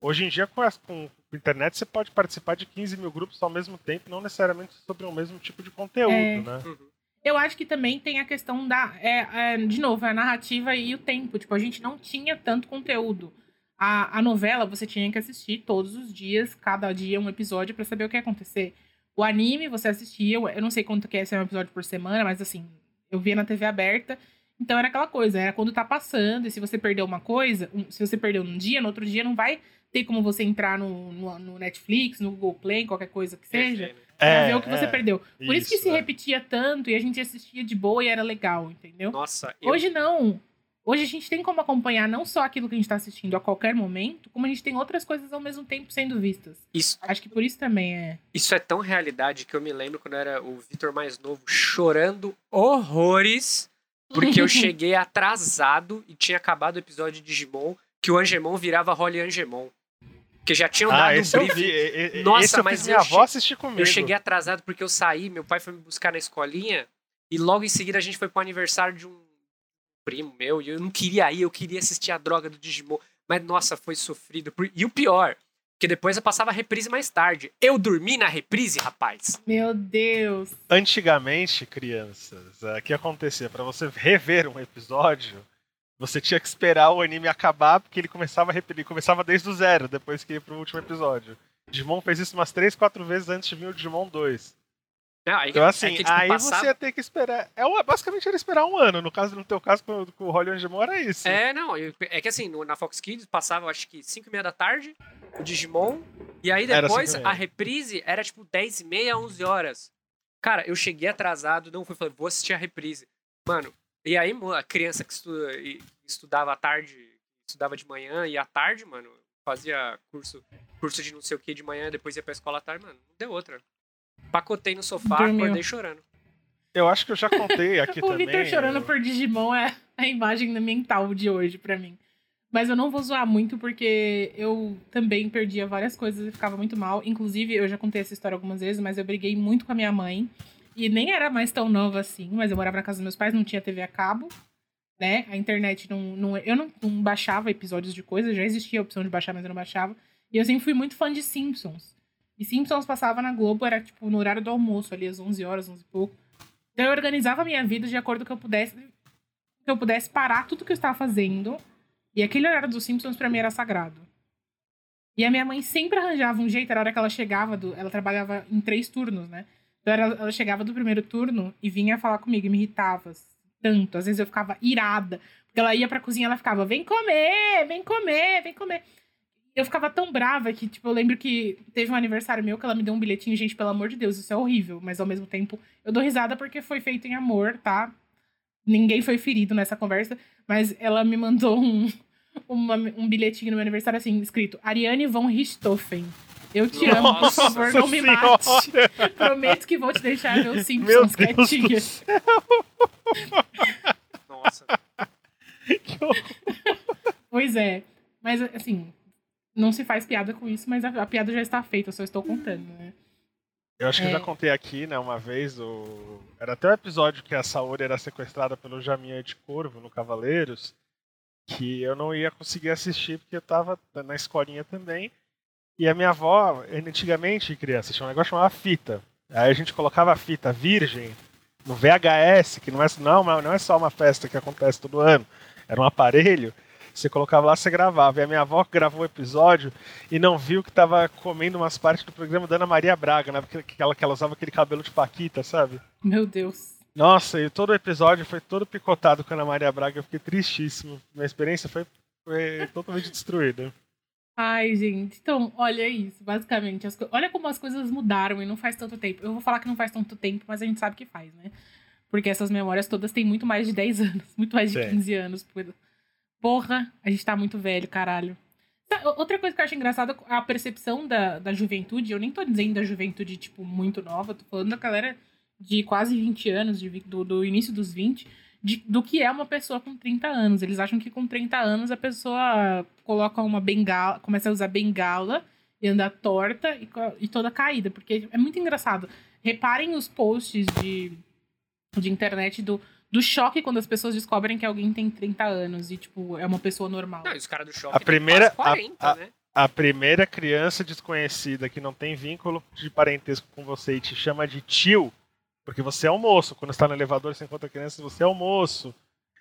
Hoje em dia com, com internet, você pode participar de 15 mil grupos ao mesmo tempo, não necessariamente sobre o mesmo tipo de conteúdo, é. né? Uhum. Eu acho que também tem a questão da. É, é, de novo, a narrativa e o tempo. Tipo, a gente não tinha tanto conteúdo. A, a novela você tinha que assistir todos os dias, cada dia um episódio, para saber o que ia acontecer. O anime você assistia, eu não sei quanto que é ser um episódio por semana, mas assim, eu via na TV aberta. Então era aquela coisa, era quando tá passando, e se você perdeu uma coisa, se você perdeu num dia, no outro dia não vai tem como você entrar no, no, no, Netflix, no Google Play, qualquer coisa que seja, pra é, ver o que você é, perdeu. Por isso, isso que se é. repetia tanto e a gente assistia de boa e era legal, entendeu? Nossa, eu... Hoje não. Hoje a gente tem como acompanhar não só aquilo que a gente está assistindo a qualquer momento, como a gente tem outras coisas ao mesmo tempo sendo vistas. Isso, Acho que por isso também é. Isso é tão realidade que eu me lembro quando era o Vitor mais novo chorando horrores porque eu [LAUGHS] cheguei atrasado e tinha acabado o episódio de Digimon que o Angemon virava Holly Angemon. Porque já tinham ah, dado esse um briefing. Eu vi. Nossa, esse eu mas minha avó assistir comigo. Eu cheguei atrasado porque eu saí, meu pai foi me buscar na escolinha e logo em seguida a gente foi pro aniversário de um primo meu e eu não queria ir, eu queria assistir a droga do Digimon. Mas nossa, foi sofrido. E o pior, que depois eu passava a reprise mais tarde. Eu dormi na reprise, rapaz. Meu Deus. Antigamente, crianças, o que acontecia? Para você rever um episódio, você tinha que esperar o anime acabar, porque ele começava a repetir, começava desde o zero, depois que ia pro último episódio. Digimon fez isso umas 3, 4 vezes antes de vir o Digimon 2. Não, aí, então, assim, é aí passava... você ia ter que esperar. É basicamente era esperar um ano. No caso, no teu caso, com, com o Holly Digimon, era isso. É, não. É que assim, no, na Fox Kids passava, acho que 5 e meia da tarde, o Digimon. E aí depois a reprise era tipo 10 e meia, 11 horas. Cara, eu cheguei atrasado, não fui, falei, vou assistir a reprise. Mano, e aí a criança que estuda, estudava à tarde, estudava de manhã e à tarde, mano, fazia curso, curso de não sei o que de manhã, depois ia pra escola à tarde, mano, não deu outra. Pacotei no sofá, Dormiu. acordei chorando. Eu acho que eu já contei aqui [LAUGHS] o também. O Victor chorando eu... por Digimon é a imagem mental de hoje para mim. Mas eu não vou zoar muito porque eu também perdia várias coisas e ficava muito mal. Inclusive, eu já contei essa história algumas vezes, mas eu briguei muito com a minha mãe. E nem era mais tão nova assim, mas eu morava na casa dos meus pais, não tinha TV a cabo, né? A internet não. não eu não, não baixava episódios de coisas, já existia a opção de baixar, mas eu não baixava. E eu sempre fui muito fã de Simpsons. E Simpsons passava na Globo, era tipo no horário do almoço, ali às 11 horas, 11 e pouco. Então eu organizava a minha vida de acordo com que eu pudesse, que eu pudesse parar tudo que eu estava fazendo. E aquele horário dos Simpsons para mim era sagrado. E a minha mãe sempre arranjava um jeito, era a hora que ela chegava, do, ela trabalhava em três turnos, né? Então ela, ela chegava do primeiro turno e vinha falar comigo e me irritava tanto. Às vezes eu ficava irada. Porque ela ia pra cozinha ela ficava, vem comer, vem comer, vem comer eu ficava tão brava que, tipo, eu lembro que teve um aniversário meu que ela me deu um bilhetinho, gente, pelo amor de Deus, isso é horrível. Mas ao mesmo tempo, eu dou risada porque foi feito em amor, tá? Ninguém foi ferido nessa conversa, mas ela me mandou um, [LAUGHS] uma, um bilhetinho no meu aniversário assim, escrito Ariane von Richthofen. Eu te amo, por favor, não me mate. [LAUGHS] Prometo que vou te deixar ver os Simpsons quietinha. Nossa. [LAUGHS] pois é. Mas, assim, não se faz piada com isso, mas a, a piada já está feita, eu só estou contando, né? Eu acho que é... eu já é. contei aqui, né, uma vez, o... era até o episódio que a Saori era sequestrada pelo Jaminha de Corvo no Cavaleiros, que eu não ia conseguir assistir porque eu estava na escolinha também. E a minha avó, antigamente, criança, tinha um negócio chamado fita. Aí a gente colocava a fita virgem no VHS, que não é, não, não é só uma festa que acontece todo ano, era um aparelho você colocava lá, você gravava. E a minha avó gravou o episódio e não viu que tava comendo umas partes do programa da Ana Maria Braga, né? Porque ela, que ela usava aquele cabelo de Paquita, sabe? Meu Deus. Nossa, e todo o episódio foi todo picotado com a Ana Maria Braga. Eu fiquei tristíssimo. Minha experiência foi, foi totalmente destruída. Ai, gente. Então, olha isso, basicamente. As, olha como as coisas mudaram e não faz tanto tempo. Eu vou falar que não faz tanto tempo, mas a gente sabe que faz, né? Porque essas memórias todas têm muito mais de 10 [LAUGHS] anos, muito mais de Sim. 15 anos. Porra, a gente tá muito velho, caralho. Outra coisa que eu acho engraçada a percepção da, da juventude. Eu nem tô dizendo da juventude, tipo, muito nova. Tô falando da galera de quase 20 anos, de, do, do início dos 20, de, do que é uma pessoa com 30 anos. Eles acham que com 30 anos a pessoa coloca uma bengala, começa a usar bengala e anda torta e, e toda caída. Porque é muito engraçado. Reparem os posts de, de internet do do choque quando as pessoas descobrem que alguém tem 30 anos e, tipo, é uma pessoa normal. Não, os caras do choque a primeira, 40, a, a, né? A primeira criança desconhecida que não tem vínculo de parentesco com você e te chama de tio, porque você é um moço. Quando está no elevador você encontra crianças, você é um moço.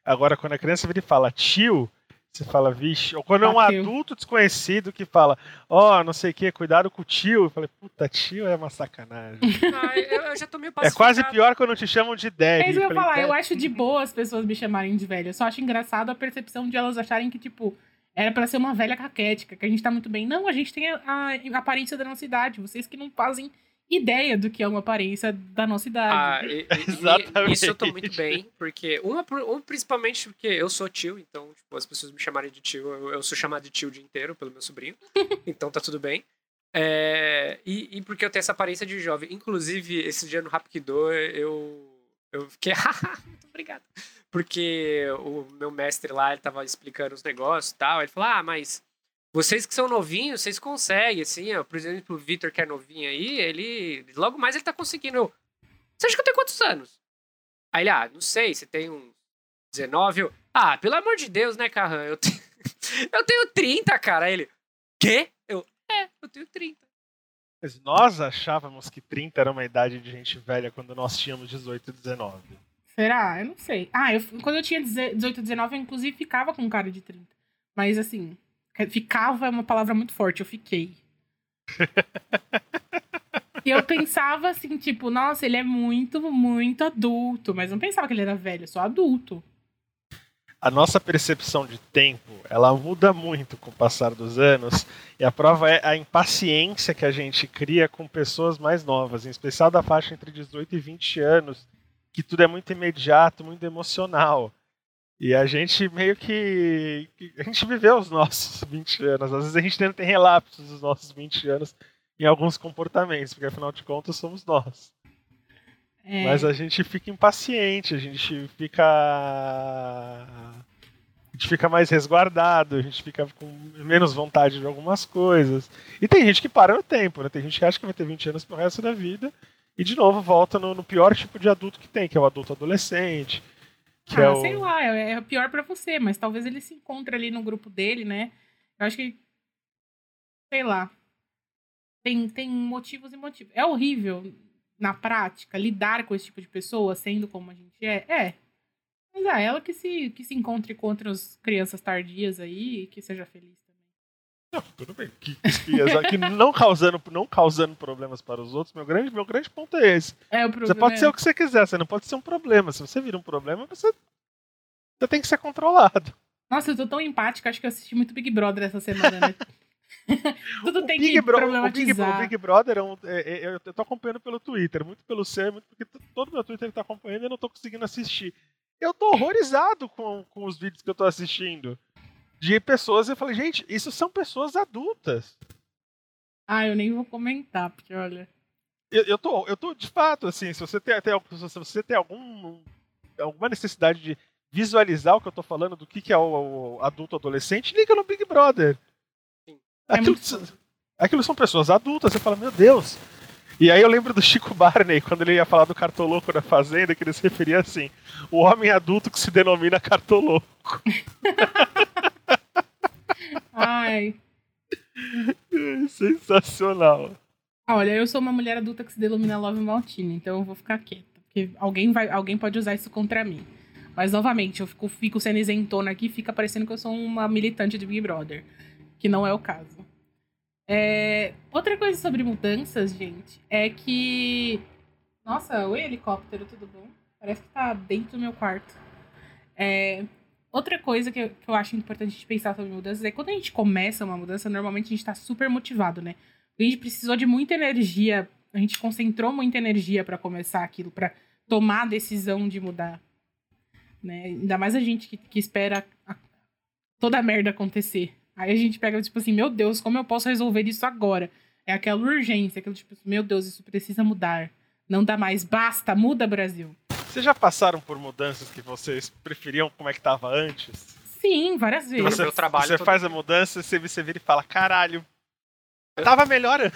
Agora, quando a criança vira e fala tio, você fala, vixe. Ou quando é um adulto desconhecido que fala, ó, oh, não sei o que, cuidado com o tio. Eu falei, puta, tio é uma sacanagem. Ah, eu, já tô meio É quase pior quando te chamam de Daddy. É isso que eu ia falar, eu acho de boa as pessoas me chamarem de velha. Eu só acho engraçado a percepção de elas acharem que, tipo, era para ser uma velha caquética, que a gente tá muito bem. Não, a gente tem a, a aparência da nossa idade. Vocês que não fazem ideia do que é uma aparência da nossa idade. Ah, [LAUGHS] e, e, isso eu tô muito bem, porque uma, um, principalmente porque eu sou tio, então tipo, as pessoas me chamarem de tio, eu, eu, sou chamado de tio o dia inteiro pelo meu sobrinho, [LAUGHS] então tá tudo bem. É, e, e, porque eu tenho essa aparência de jovem. Inclusive, esse dia no Rapido eu, eu fiquei. [LAUGHS] muito obrigado. Porque o meu mestre lá, ele tava explicando os negócios e tal. Ele falou: Ah, mas vocês que são novinhos, vocês conseguem, assim, ó. Por exemplo, o Victor, que é novinho aí, ele. Logo mais ele tá conseguindo. Você acha que eu tenho quantos anos? Aí ele, ah, não sei, você tem uns 19. Eu, ah, pelo amor de Deus, né, Carran? Eu tenho, [LAUGHS] eu tenho 30, cara. Aí ele, quê? Eu, é, eu tenho 30. Mas nós achávamos que 30 era uma idade de gente velha quando nós tínhamos 18 e 19. Será? Eu não sei. Ah, eu, quando eu tinha 18, 19, eu inclusive ficava com um cara de 30. Mas assim, ficava é uma palavra muito forte, eu fiquei. e eu pensava assim, tipo, nossa, ele é muito, muito adulto. Mas não pensava que ele era velho, só adulto. A nossa percepção de tempo, ela muda muito com o passar dos anos. E a prova é a impaciência que a gente cria com pessoas mais novas, em especial da faixa entre 18 e 20 anos, que tudo é muito imediato, muito emocional. E a gente meio que. A gente viveu os nossos [LAUGHS] 20 anos. Às vezes a gente ainda tem relapsos dos nossos 20 anos em alguns comportamentos, porque afinal de contas somos nós. É. Mas a gente fica impaciente, a gente fica. A gente fica mais resguardado, a gente fica com menos vontade de algumas coisas. E tem gente que para no tempo, né? Tem gente que acha que vai ter 20 anos pro resto da vida e de novo volta no, no pior tipo de adulto que tem, que é o adulto adolescente. Que ah, é o... sei lá, é, é pior para você, mas talvez ele se encontre ali no grupo dele, né? Eu acho que. Sei lá. Tem, tem motivos e motivos. É horrível, na prática, lidar com esse tipo de pessoa, sendo como a gente é. É. Mas é ela que se, que se encontre com outras crianças tardias aí e que seja feliz. Não, tudo bem. Que, que, não, causando, não causando problemas para os outros, meu grande, meu grande ponto é esse. É, o você pode ser o que você quiser, você não pode ser um problema. Se você vira um problema, você, você tem que ser controlado. Nossa, eu tô tão empática, acho que eu assisti muito Big Brother essa semana, né? [LAUGHS] Tudo tem Big que Bro problematizar. O Big, o Big Brother, é um, é, é, eu tô acompanhando pelo Twitter, muito pelo C, muito porque todo meu Twitter tá acompanhando e eu não tô conseguindo assistir. Eu tô horrorizado com, com os vídeos que eu tô assistindo de pessoas. Eu falei, gente, isso são pessoas adultas. Ah, eu nem vou comentar, porque olha. Eu, eu, tô, eu tô de fato, assim, se você tem, tem, se você tem algum, alguma necessidade de visualizar o que eu tô falando, do que, que é o, o adulto adolescente, liga no Big Brother. Sim. É aquilo, muito... aquilo são pessoas adultas, você fala, meu Deus. E aí eu lembro do Chico Barney, quando ele ia falar do cartoloco da Fazenda, que ele se referia assim, o homem adulto que se denomina cartoloco. [LAUGHS] Ai. Sensacional. Olha, eu sou uma mulher adulta que se denomina Love Maltina, então eu vou ficar quieta. Porque alguém, vai, alguém pode usar isso contra mim. Mas, novamente, eu fico, fico sendo isentona aqui fica parecendo que eu sou uma militante de Big Brother. Que não é o caso. É... Outra coisa sobre mudanças, gente, é que. Nossa, oi, helicóptero, tudo bom? Parece que tá dentro do meu quarto. É... Outra coisa que eu, que eu acho importante de pensar sobre mudanças é quando a gente começa uma mudança, normalmente a gente está super motivado, né? A gente precisou de muita energia, a gente concentrou muita energia para começar aquilo, para tomar a decisão de mudar. Né? Ainda mais a gente que, que espera a, toda a merda acontecer. Aí a gente pega, tipo assim, meu Deus, como eu posso resolver isso agora? É aquela urgência, aquele tipo, meu Deus, isso precisa mudar. Não dá mais, basta, muda Brasil. Vocês já passaram por mudanças que vocês preferiam como é que tava antes? Sim, várias vezes. Você, trabalho você faz a mudança, você, você vira e fala, caralho, tava melhor. É,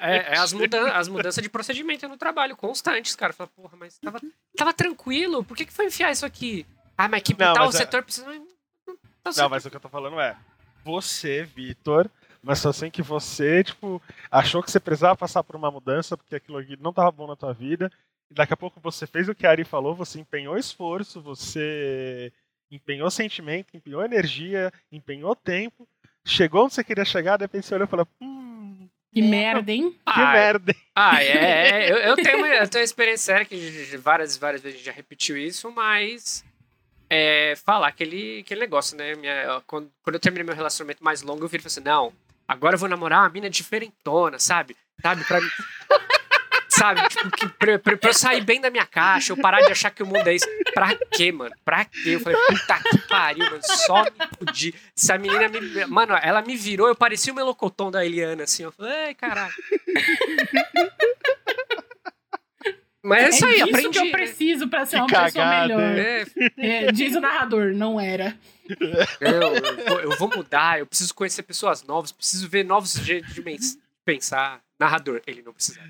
é, é as, mudan as mudanças de procedimento no trabalho, constantes, cara. Fala, porra, mas tava, tava tranquilo, por que, que foi enfiar isso aqui? Ah, mas que não, tal mas é setor é... precisa. Não, não, mas o que eu tô falando é, você, Vitor, mas só assim que você, tipo, achou que você precisava passar por uma mudança porque aquilo aqui não tava bom na tua vida daqui a pouco você fez o que a Ari falou, você empenhou esforço, você empenhou sentimento, empenhou energia, empenhou tempo, chegou onde você queria chegar, depois você olhou e falou, hum, que merda, hein? Que ah, merda, hein? Ah, é, é eu, eu, tenho [LAUGHS] uma, eu tenho experiência séria que várias, várias vezes a gente já repetiu isso, mas é, falar aquele, aquele negócio, né? Minha, quando, quando eu terminei meu relacionamento mais longo, eu vi e falei assim, não, agora eu vou namorar uma mina diferentona, sabe? Sabe? Pra, Sabe? Tipo, que pra, pra, pra, eu sair bem da minha caixa, eu parar de achar que o mundo é isso. Pra quê, mano? Pra quê? Eu falei, puta que pariu, mano. Só me fudi. Essa menina me. Mano, ela me virou, eu parecia o melocotão da Eliana, assim. Eu falei, ai, caralho. Mas é isso aí, é aprendi. que eu né? preciso pra ser que uma cagada, pessoa melhor. É. É, diz o narrador, não era. Eu, eu, eu, vou mudar, eu preciso conhecer pessoas novas, preciso ver novos jeitos de pensar. Narrador, ele não precisa.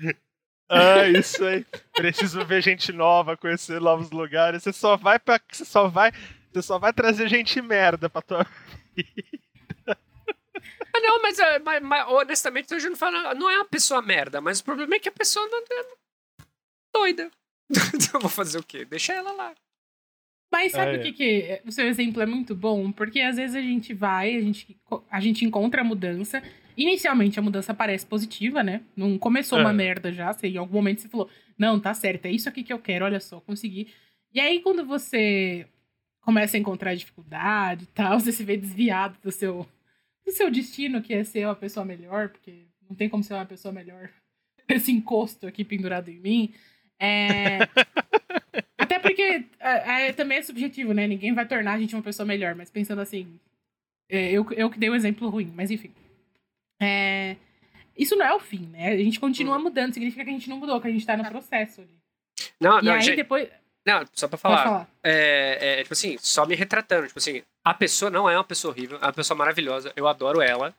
Ah, isso aí. Preciso ver gente nova, conhecer novos lugares. Você só vai para você só vai, você só vai trazer gente merda pra tua vida. [LAUGHS] Ah, não, mas, é, mas, mas, honestamente, eu não falo. Não é uma pessoa merda, mas o problema é que a pessoa não é doida. [LAUGHS] então vou fazer o quê? Deixa ela lá. Mas sabe o é. que, que o seu exemplo é muito bom? Porque às vezes a gente vai, a gente, a gente encontra a mudança. Inicialmente a mudança parece positiva, né? Não começou é. uma merda já. Você, em algum momento você falou, não, tá certo, é isso aqui que eu quero, olha só, consegui. E aí quando você começa a encontrar dificuldade e tal, [LAUGHS] você se vê desviado do seu, do seu destino, que é ser uma pessoa melhor, porque não tem como ser uma pessoa melhor [LAUGHS] esse encosto aqui pendurado em mim. É... [LAUGHS] Porque é, é, também é subjetivo, né? Ninguém vai tornar a gente uma pessoa melhor, mas pensando assim. É, eu, eu que dei um exemplo ruim, mas enfim. É, isso não é o fim, né? A gente continua mudando, significa que a gente não mudou, que a gente tá no processo ali. Não, e não, aí gente... depois. Não, só pra falar. falar. É, é, tipo assim, só me retratando. Tipo assim, a pessoa não é uma pessoa horrível, é uma pessoa maravilhosa. Eu adoro ela.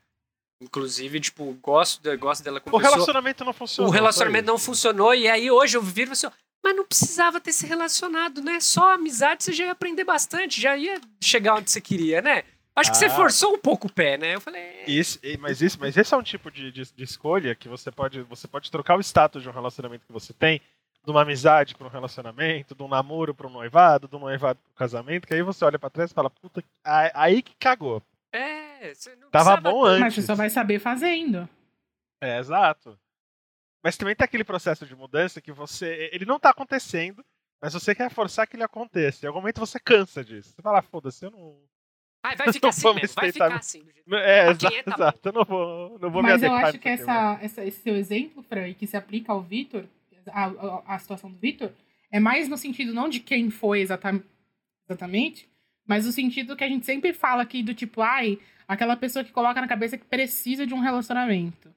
Inclusive, tipo, gosto, de, gosto dela como O pessoa. relacionamento não funcionou. O relacionamento não funcionou, e aí hoje eu viro assim, mas não precisava ter se relacionado, né? Só amizade você já ia aprender bastante, já ia chegar onde você queria, né? Acho ah. que você ah. forçou um pouco o pé, né? Eu falei. É. Isso, mas, isso, mas esse é um tipo de, de, de, escolha que você pode, você pode trocar o status de um relacionamento que você tem, de uma amizade para um relacionamento, de um namoro para um noivado, de um noivado para um casamento, que aí você olha para trás e fala, puta, aí que cagou. É, você não Tava bom antes. Mas você só vai saber fazendo. É, exato. Mas também tem aquele processo de mudança que você. Ele não tá acontecendo, mas você quer forçar que ele aconteça. Em algum momento você cansa disso. Você fala, ah, foda-se, eu não. Ah, vai [LAUGHS] ficar assim mesmo, vai ficar assim. Do jeito é, exato, é, tá [LAUGHS] exato. Eu não vou, não vou Mas me eu acho que essa, essa, esse seu exemplo, Fran, que se aplica ao Vitor, a, a, a, situação do Vitor, é mais no sentido não de quem foi exatamente, exatamente, mas no sentido que a gente sempre fala aqui do tipo, ai, aquela pessoa que coloca na cabeça que precisa de um relacionamento.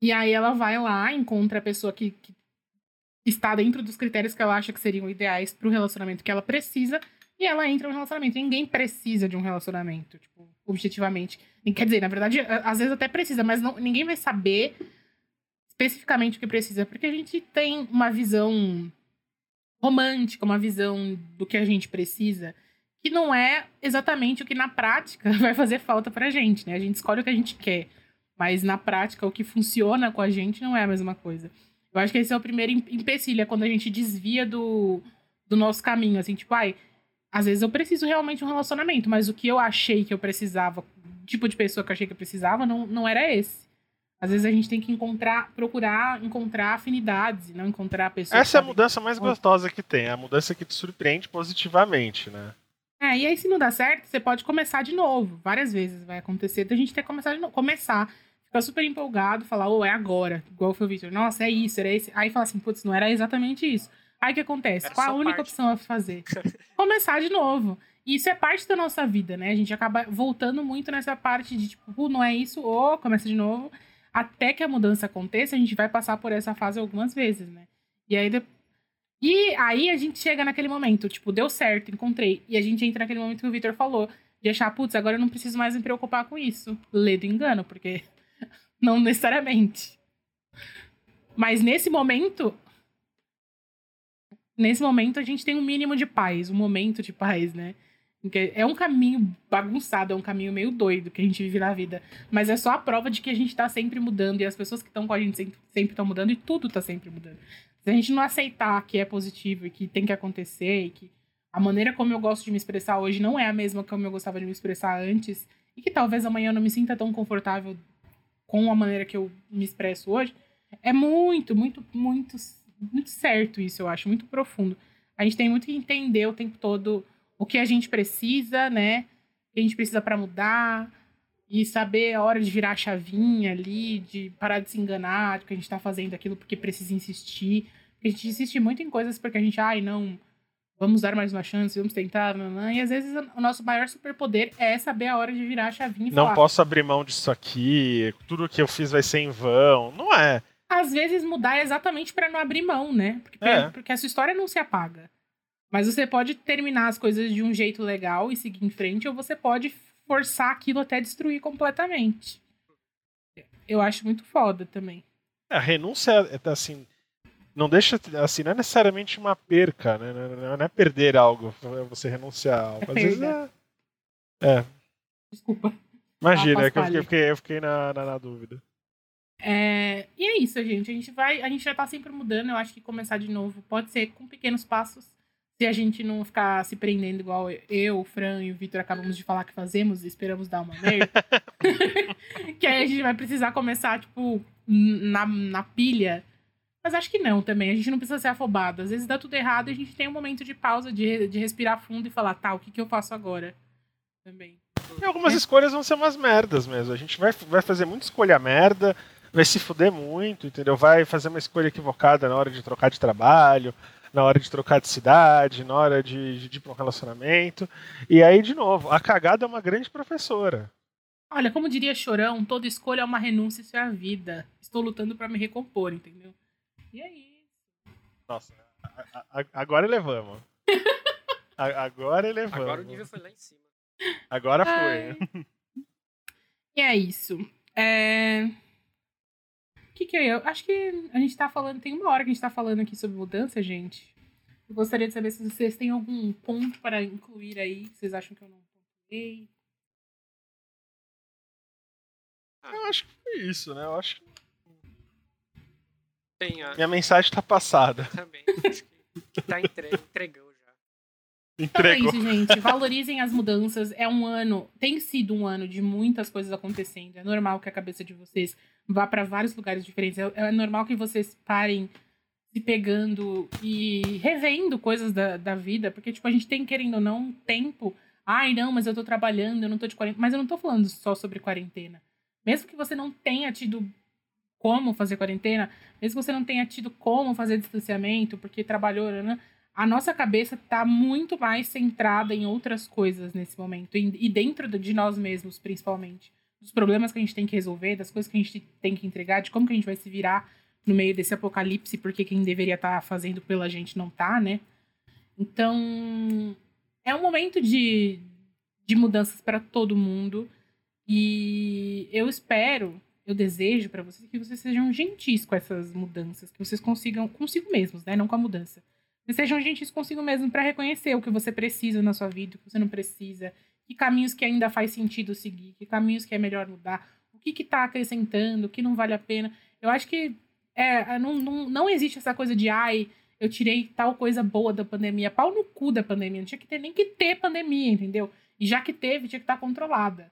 E aí ela vai lá, encontra a pessoa que, que está dentro dos critérios que ela acha que seriam ideais para o relacionamento que ela precisa, e ela entra no relacionamento. Ninguém precisa de um relacionamento, tipo, objetivamente. Quer dizer, na verdade, às vezes até precisa, mas não, ninguém vai saber especificamente o que precisa, porque a gente tem uma visão romântica, uma visão do que a gente precisa, que não é exatamente o que na prática [LAUGHS] vai fazer falta pra gente, né? A gente escolhe o que a gente quer. Mas na prática, o que funciona com a gente não é a mesma coisa. Eu acho que esse é o primeiro empecilho, é quando a gente desvia do, do nosso caminho, assim, tipo, ai, às vezes eu preciso realmente de um relacionamento, mas o que eu achei que eu precisava, o tipo de pessoa que eu achei que eu precisava, não, não era esse. Às vezes a gente tem que encontrar, procurar encontrar afinidades, não encontrar pessoas. Essa é a mudança mais gostosa que tem, é a mudança que te surpreende positivamente, né? É, e aí se não dá certo, você pode começar de novo. Várias vezes vai acontecer da gente ter que começar de novo. Começar fica super empolgado, falar, ô, oh, é agora. Igual foi o Victor, nossa, é isso, era esse. Aí fala assim, putz, não era exatamente isso. Aí o que acontece? Era Qual a única parte. opção a fazer? [LAUGHS] Começar de novo. E isso é parte da nossa vida, né? A gente acaba voltando muito nessa parte de, tipo, não é isso, ou começa de novo. Até que a mudança aconteça, a gente vai passar por essa fase algumas vezes, né? E aí, e aí a gente chega naquele momento, tipo, deu certo, encontrei. E a gente entra naquele momento que o Victor falou, de achar, putz, agora eu não preciso mais me preocupar com isso. Lê do engano, porque não necessariamente. Mas nesse momento. Nesse momento a gente tem um mínimo de paz, um momento de paz, né? É um caminho bagunçado, é um caminho meio doido que a gente vive na vida. Mas é só a prova de que a gente tá sempre mudando e as pessoas que estão com a gente sempre estão mudando e tudo tá sempre mudando. Se a gente não aceitar que é positivo e que tem que acontecer e que a maneira como eu gosto de me expressar hoje não é a mesma como eu gostava de me expressar antes e que talvez amanhã eu não me sinta tão confortável com a maneira que eu me expresso hoje, é muito, muito, muito, muito certo isso, eu acho, muito profundo. A gente tem muito que entender o tempo todo o que a gente precisa, né? O que a gente precisa para mudar e saber a hora de virar a chavinha ali, de parar de se enganar, de que a gente está fazendo aquilo porque precisa insistir. A gente insiste muito em coisas porque a gente, ai, não, vamos dar mais uma chance, vamos tentar, e às vezes o nosso maior superpoder é saber a hora de virar a chavinha e Não falar, posso abrir mão disso aqui, tudo que eu fiz vai ser em vão, não é. Às vezes mudar é exatamente para não abrir mão, né? Porque, é. porque a sua história não se apaga. Mas você pode terminar as coisas de um jeito legal e seguir em frente, ou você pode forçar aquilo até destruir completamente. Eu acho muito foda também. A renúncia é assim, não deixa assim, não é necessariamente uma perca, né? Não é perder algo, é você renunciar a algo. Às vezes é. É. Desculpa. Imagina, é que eu fiquei, eu fiquei, eu fiquei na, na, na, dúvida. É, e é isso, gente. A gente vai. A gente já tá sempre mudando. Eu acho que começar de novo pode ser com pequenos passos. Se a gente não ficar se prendendo igual eu, o Fran e o Vitor acabamos de falar que fazemos e esperamos dar uma merda. [LAUGHS] [LAUGHS] que aí a gente vai precisar começar, tipo, na, na pilha. Mas acho que não também. A gente não precisa ser afobado. Às vezes dá tudo errado e a gente tem um momento de pausa, de, de respirar fundo e falar, tá, o que, que eu faço agora? Também. E algumas é. escolhas vão ser umas merdas mesmo. A gente vai, vai fazer muita escolha merda, vai se fuder muito, entendeu? Vai fazer uma escolha equivocada na hora de trocar de trabalho, na hora de trocar de cidade, na hora de, de, de ir para um relacionamento. E aí, de novo, a cagada é uma grande professora. Olha, como diria Chorão, toda escolha é uma renúncia, isso é a vida. Estou lutando para me recompor, entendeu? E aí? Nossa, agora elevamos. [LAUGHS] agora elevamos. Agora o nível foi lá em cima. Agora foi. E é isso. É... O que, que é? Eu acho que a gente tá falando. Tem uma hora que a gente tá falando aqui sobre mudança, gente. Eu gostaria de saber se vocês têm algum ponto para incluir aí. Que vocês acham que eu não pontuei. Eu acho que foi isso, né? Eu acho que. Minha mensagem tá passada. Também. Acho que tá entregando. Entregou. Então é isso, gente. Valorizem as mudanças. É um ano, tem sido um ano de muitas coisas acontecendo. É normal que a cabeça de vocês vá para vários lugares diferentes. É, é, normal que vocês parem se pegando e revendo coisas da, da vida, porque, tipo, a gente tem, querendo ou não, tempo. Ai, não, mas eu tô trabalhando, eu não tô de quarentena. Mas eu não tô falando só sobre quarentena. Mesmo que você não tenha tido como fazer quarentena, mesmo que você não tenha tido como fazer distanciamento, porque trabalhou, né? a nossa cabeça está muito mais centrada em outras coisas nesse momento. E, dentro de nós mesmos, principalmente. Dos problemas que a gente tem que resolver, das coisas que a gente tem que entregar, de como que a gente vai se virar no meio desse apocalipse, porque quem deveria estar tá fazendo pela gente não tá, né? Então, é um momento de, de mudanças para todo mundo. E eu espero, eu desejo para vocês que vocês sejam gentis com essas mudanças, que vocês consigam consigo mesmos, né? Não com a mudança sejam gentis consigo mesmo para reconhecer o que você precisa na sua vida, o que você não precisa, que caminhos que ainda faz sentido seguir, que caminhos que é melhor mudar, o que está acrescentando, o que não vale a pena. Eu acho que é, não, não, não existe essa coisa de ai, eu tirei tal coisa boa da pandemia, pau no cu da pandemia, não tinha que ter nem que ter pandemia, entendeu? E já que teve, tinha que estar tá controlada.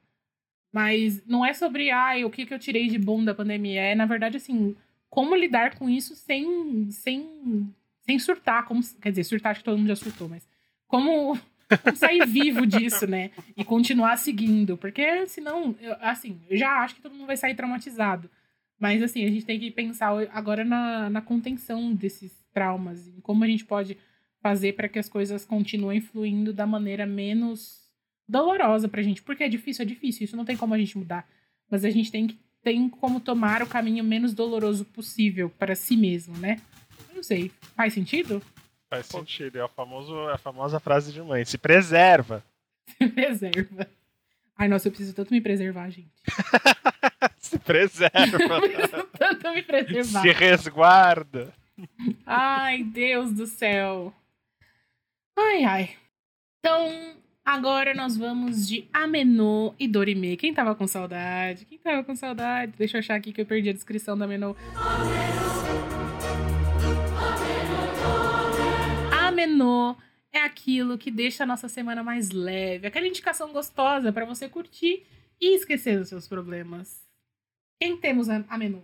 Mas não é sobre, ai, o que, que eu tirei de bom da pandemia. É, na verdade, assim, como lidar com isso sem, sem sem surtar, como, quer dizer, surtar acho que todo mundo já surtou, mas como, como sair vivo disso, né? E continuar seguindo, porque senão, eu, assim, eu já acho que todo mundo vai sair traumatizado. Mas, assim, a gente tem que pensar agora na, na contenção desses traumas, em como a gente pode fazer para que as coisas continuem fluindo da maneira menos dolorosa pra gente. Porque é difícil, é difícil, isso não tem como a gente mudar. Mas a gente tem que tem como tomar o caminho menos doloroso possível para si mesmo, né? Não sei. Faz sentido? Faz sentido. É a, famoso, a famosa frase de mãe. Se preserva. Se preserva. Ai, nossa, eu preciso tanto me preservar, gente. [LAUGHS] Se preserva. [LAUGHS] eu preciso tanto me preservar. Se resguarda. Ai, Deus do céu. Ai, ai. Então, agora nós vamos de Amenô e Dorime. Quem tava com saudade? Quem tava com saudade? Deixa eu achar aqui que eu perdi a descrição da Amenô. menor é aquilo que deixa a nossa semana mais leve, aquela indicação gostosa para você curtir e esquecer dos seus problemas. Quem temos a menu?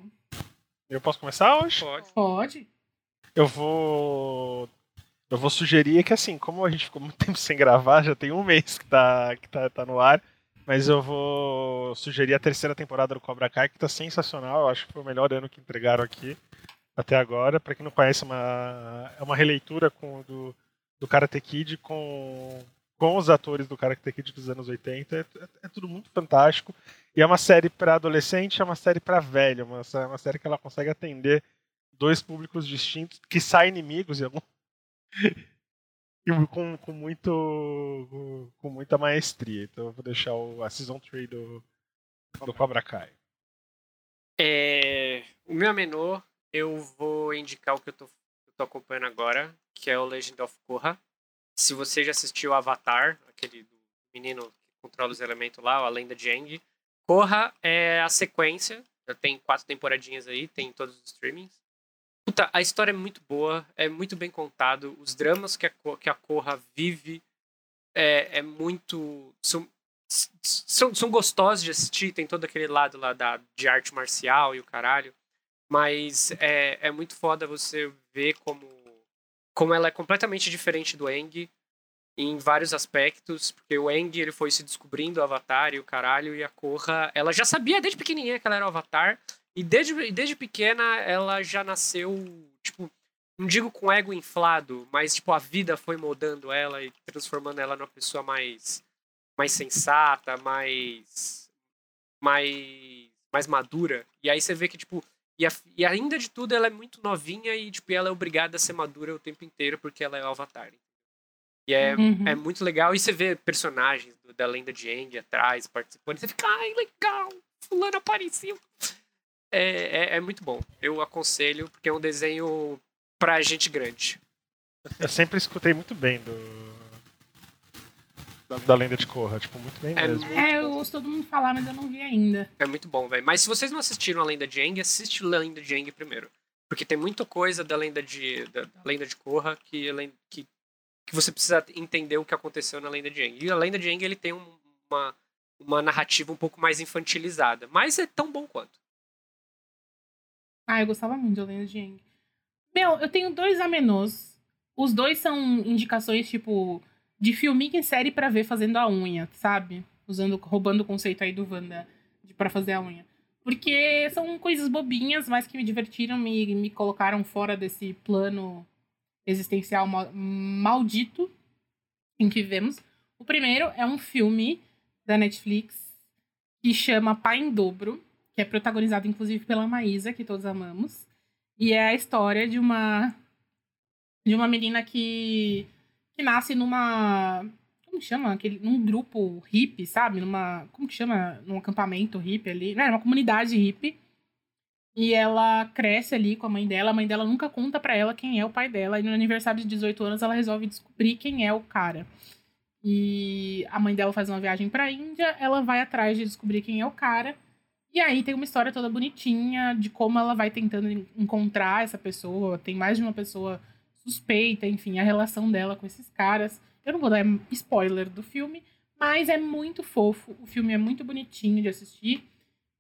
Eu posso começar hoje? Pode. Pode. Eu vou. Eu vou sugerir que assim, como a gente ficou muito [LAUGHS] tempo sem gravar, já tem um mês que tá, que tá, tá no ar. Mas eu vou sugerir a terceira temporada do Cobra Kai, que tá sensacional. Eu acho que foi o melhor ano que entregaram aqui até agora. Para quem não conhece, é uma, é uma releitura com, do, do Karate Kid com, com os atores do Karate Kid dos anos 80. É, é, é tudo muito fantástico. E é uma série para adolescente, é uma série para velho, uma, é uma série que ela consegue atender dois públicos distintos, que saem inimigos e algum... com, com, muito, com muita maestria. Então eu vou deixar o, a Season 3 do, do Cobra Kai. É, o meu menor eu vou indicar o que eu tô, eu tô acompanhando agora, que é o Legend of Korra. Se você já assistiu Avatar, aquele menino que controla os elementos lá, a lenda de Aang, Corra é a sequência. Já tem quatro temporadinhas aí, tem todos os streamings. Puta, a história é muito boa, é muito bem contado. Os dramas que a, que a Corra vive é, é muito. São, são, são gostosos de assistir, tem todo aquele lado lá da, de arte marcial e o caralho. Mas é, é muito foda você ver como, como ela é completamente diferente do Eng em vários aspectos, porque o Eng ele foi se descobrindo o Avatar e o caralho, e a Korra, ela já sabia desde pequenininha que ela era o Avatar, e desde, desde pequena ela já nasceu, tipo, não digo com ego inflado, mas tipo a vida foi moldando ela e transformando ela numa pessoa mais mais sensata, mais mais mais madura. E aí você vê que tipo e, a, e ainda de tudo ela é muito novinha e tipo ela é obrigada a ser madura o tempo inteiro porque ela é o Avatar. E é, uhum. é muito legal. E você vê personagens do, da lenda de Aang atrás, participando. E você fica, ai, legal, fulano apareceu. É, é, é, muito bom. Eu aconselho, porque é um desenho pra gente grande. Eu sempre escutei muito bem do. Da, da lenda de Korra, tipo, muito bem é mesmo. É, eu ouço todo mundo falar, mas eu não vi ainda. É muito bom, velho. Mas se vocês não assistiram a lenda de Aang, assiste a lenda de Aang primeiro. Porque tem muita coisa da lenda de, da, da lenda de Korra que, que que você precisa entender o que aconteceu na Lenda de Aang. E a Lenda de Aang ele tem um, uma, uma narrativa um pouco mais infantilizada, mas é tão bom quanto. Ah, eu gostava muito de Aang. Meu, eu tenho dois amenôs. Os dois são indicações, tipo, de filminho em série para ver fazendo a unha, sabe? Usando, roubando o conceito aí do Wanda de, pra fazer a unha. Porque são coisas bobinhas, mas que me divertiram, me, me colocaram fora desse plano existencial maldito em que vivemos. O primeiro é um filme da Netflix que chama Pai em Dobro, que é protagonizado inclusive pela Maísa, que todos amamos. E é a história de uma de uma menina que que nasce numa como chama aquele num grupo hippie, sabe? Numa como que chama, num acampamento hippie ali, não, uma comunidade hippie e ela cresce ali com a mãe dela. A mãe dela nunca conta para ela quem é o pai dela. E no aniversário de 18 anos ela resolve descobrir quem é o cara. E a mãe dela faz uma viagem pra Índia. Ela vai atrás de descobrir quem é o cara. E aí tem uma história toda bonitinha de como ela vai tentando encontrar essa pessoa. Tem mais de uma pessoa suspeita, enfim, a relação dela com esses caras. Eu não vou dar spoiler do filme, mas é muito fofo. O filme é muito bonitinho de assistir.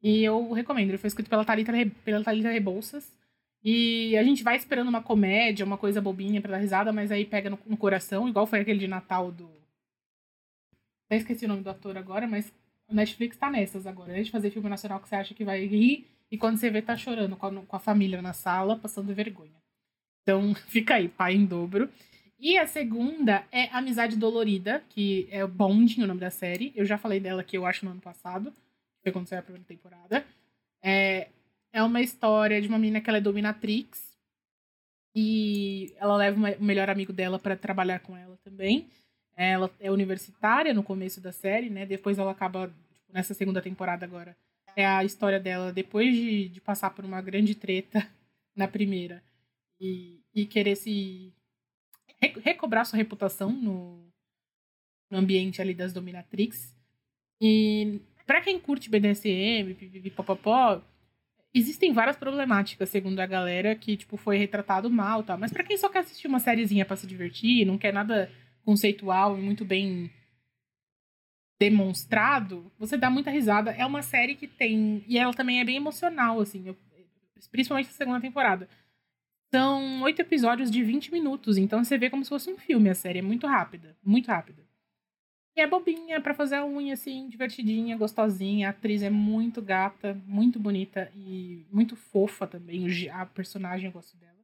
E eu recomendo. Ele foi escrito pela Thalita, pela Thalita Rebouças. E a gente vai esperando uma comédia, uma coisa bobinha pra dar risada, mas aí pega no, no coração, igual foi aquele de Natal do. Até esqueci o nome do ator agora, mas o Netflix tá nessas agora. Antes de fazer filme nacional que você acha que vai rir, e quando você vê, tá chorando com a, com a família na sala, passando vergonha. Então, [LAUGHS] fica aí, pai em dobro. E a segunda é Amizade Dolorida, que é Bonding, o nome da série. Eu já falei dela aqui, eu acho, no ano passado foi quando saiu a primeira temporada. É, é uma história de uma menina que ela é dominatrix. E ela leva o melhor amigo dela para trabalhar com ela também. Ela é universitária no começo da série, né? Depois ela acaba, tipo, nessa segunda temporada agora, é a história dela depois de, de passar por uma grande treta [LAUGHS] na primeira e, e querer se recobrar sua reputação no, no ambiente ali das dominatrix. E para quem curte BDSM, pipipipopopó, existem várias problemáticas, segundo a galera, que, tipo, foi retratado mal tal. Mas para quem só quer assistir uma sériezinha para se divertir, não quer nada conceitual e muito bem demonstrado, você dá muita risada. É uma série que tem... E ela também é bem emocional, assim. Eu, principalmente na segunda temporada. São oito episódios de 20 minutos, então você vê como se fosse um filme a série. É muito rápida, muito rápida. E é bobinha para fazer a unha, assim, divertidinha, gostosinha. A atriz é muito gata, muito bonita e muito fofa também. A personagem eu gosto dela.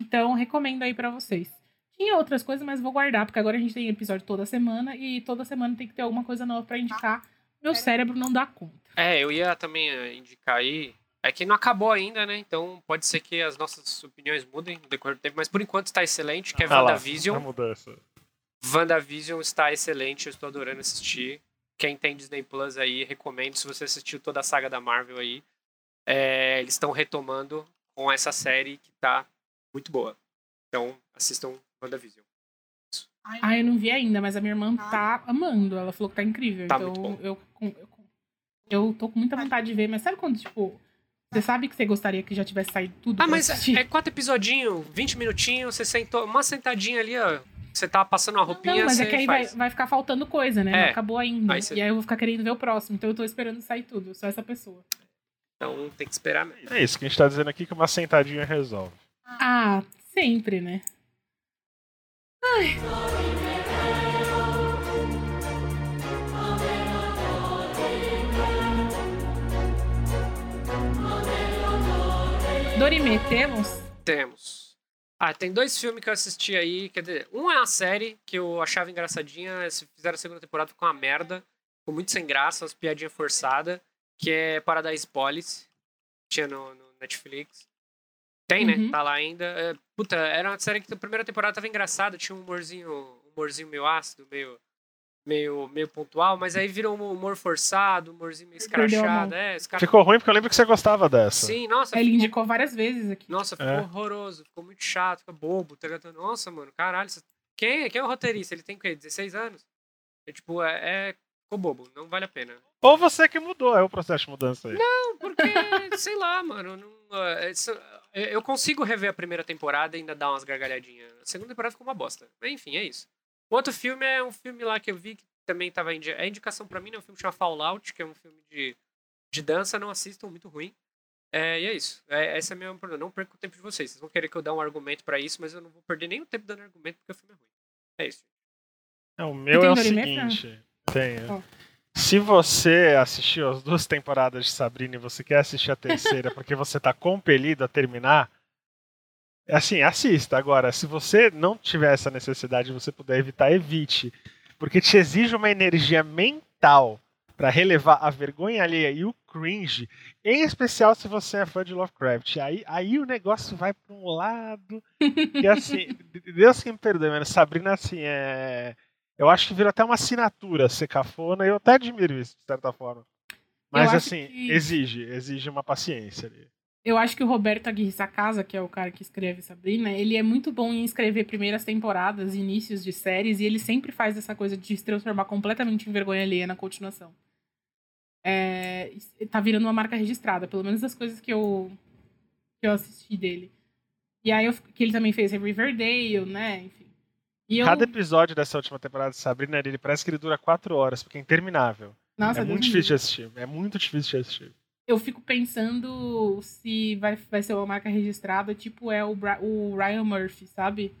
Então, recomendo aí para vocês. Tinha outras coisas, mas vou guardar, porque agora a gente tem episódio toda semana e toda semana tem que ter alguma coisa nova para indicar. Meu cérebro não dá conta. É, eu ia também eh, indicar aí. É que não acabou ainda, né? Então pode ser que as nossas opiniões mudem no decorrer do tempo, mas por enquanto está excelente, que é ah WandaVision. Lá, mudança. WandaVision está excelente, eu estou adorando assistir. Quem tem Disney Plus aí, recomendo. Se você assistiu toda a saga da Marvel aí, é, eles estão retomando com essa série que está muito boa. Então, assistam WandaVision. Ah, eu não vi ainda, mas a minha irmã tá amando. Ela falou que tá incrível. Tá então, eu, eu, Eu tô com muita vontade de ver, mas sabe quando, tipo, você sabe que você gostaria que já tivesse saído tudo? Ah, mas assistir? é quatro episodinhos, 20 minutinhos, você sentou, uma sentadinha ali, ó. Você tá passando uma roupinha, Não, mas é que aí vai, vai, ficar faltando coisa, né? É. Não acabou ainda. Aí E aí eu vou ficar querendo ver o próximo. Então eu tô esperando sair tudo. Eu sou essa pessoa. Então tem que esperar mesmo. É isso que a gente tá dizendo aqui que uma sentadinha resolve. Ah, sempre, né? Ai. Dorime, temos? Temos. Ah, tem dois filmes que eu assisti aí. Quer dizer, um é a série que eu achava engraçadinha. Se fizeram a segunda temporada com uma merda. Ficou muito sem graça, umas piadinhas forçadas. Que é Paradise Police. Tinha no, no Netflix. Tem, né? Uhum. Tá lá ainda. É, puta, era uma série que a primeira temporada tava engraçada. Tinha um humorzinho, um humorzinho meio ácido, meio meio, meio pontual, mas aí virou um humor forçado, um humorzinho meio escrachado. É, cara... Ficou ruim porque eu lembro que você gostava dessa. Sim, nossa. Ele ficou... indicou várias vezes aqui. Nossa, ficou é. horroroso, ficou muito chato, ficou bobo, tá? Nossa, mano, caralho. Quem, quem é o roteirista? Ele tem o quê? 16 anos? É tipo, é, é... Ficou bobo, não vale a pena. Ou você que mudou, é o processo de mudança aí. Não, porque, [LAUGHS] sei lá, mano. Não, é, eu consigo rever a primeira temporada e ainda dar umas gargalhadinhas. A segunda temporada ficou uma bosta. Mas, enfim, é isso. O outro filme é um filme lá que eu vi que também tava indi é indicação para mim, é um filme chamado Fallout, que é um filme de, de dança, não assistam, muito ruim. É, e é isso. É, essa é a minha problema. Não perca o tempo de vocês. Vocês vão querer que eu dê um argumento para isso, mas eu não vou perder nem o tempo dando argumento porque o filme é ruim. É isso. É, o meu é o seguinte. Tenho. Se você assistiu as duas temporadas de Sabrina e você quer assistir a terceira porque você tá compelido a terminar, assim, assista. Agora, se você não tiver essa necessidade e você puder evitar, evite. Porque te exige uma energia mental para relevar a vergonha alheia e o cringe, em especial se você é fã de Lovecraft. Aí, aí o negócio vai para um lado. E assim, [LAUGHS] Deus que me perdoe, mano. Sabrina, assim, é. Eu acho que virou até uma assinatura ser cafona, e eu até admiro isso, de certa forma. Mas assim, que... exige, exige uma paciência ali. Eu acho que o Roberto Aguirre Sacasa, que é o cara que escreve Sabrina, ele é muito bom em escrever primeiras temporadas, inícios de séries, e ele sempre faz essa coisa de se transformar completamente em vergonha alheia na continuação. É, tá virando uma marca registrada, pelo menos das coisas que eu, que eu assisti dele. E aí, eu, que ele também fez Riverdale, né, Eu... Cada episódio dessa última temporada de Sabrina, ele parece que ele dura quatro horas, porque é interminável. Nossa, é muito difícil de assistir. É muito difícil de assistir eu fico pensando se vai, vai ser uma marca registrada, tipo é o, o Ryan Murphy, sabe?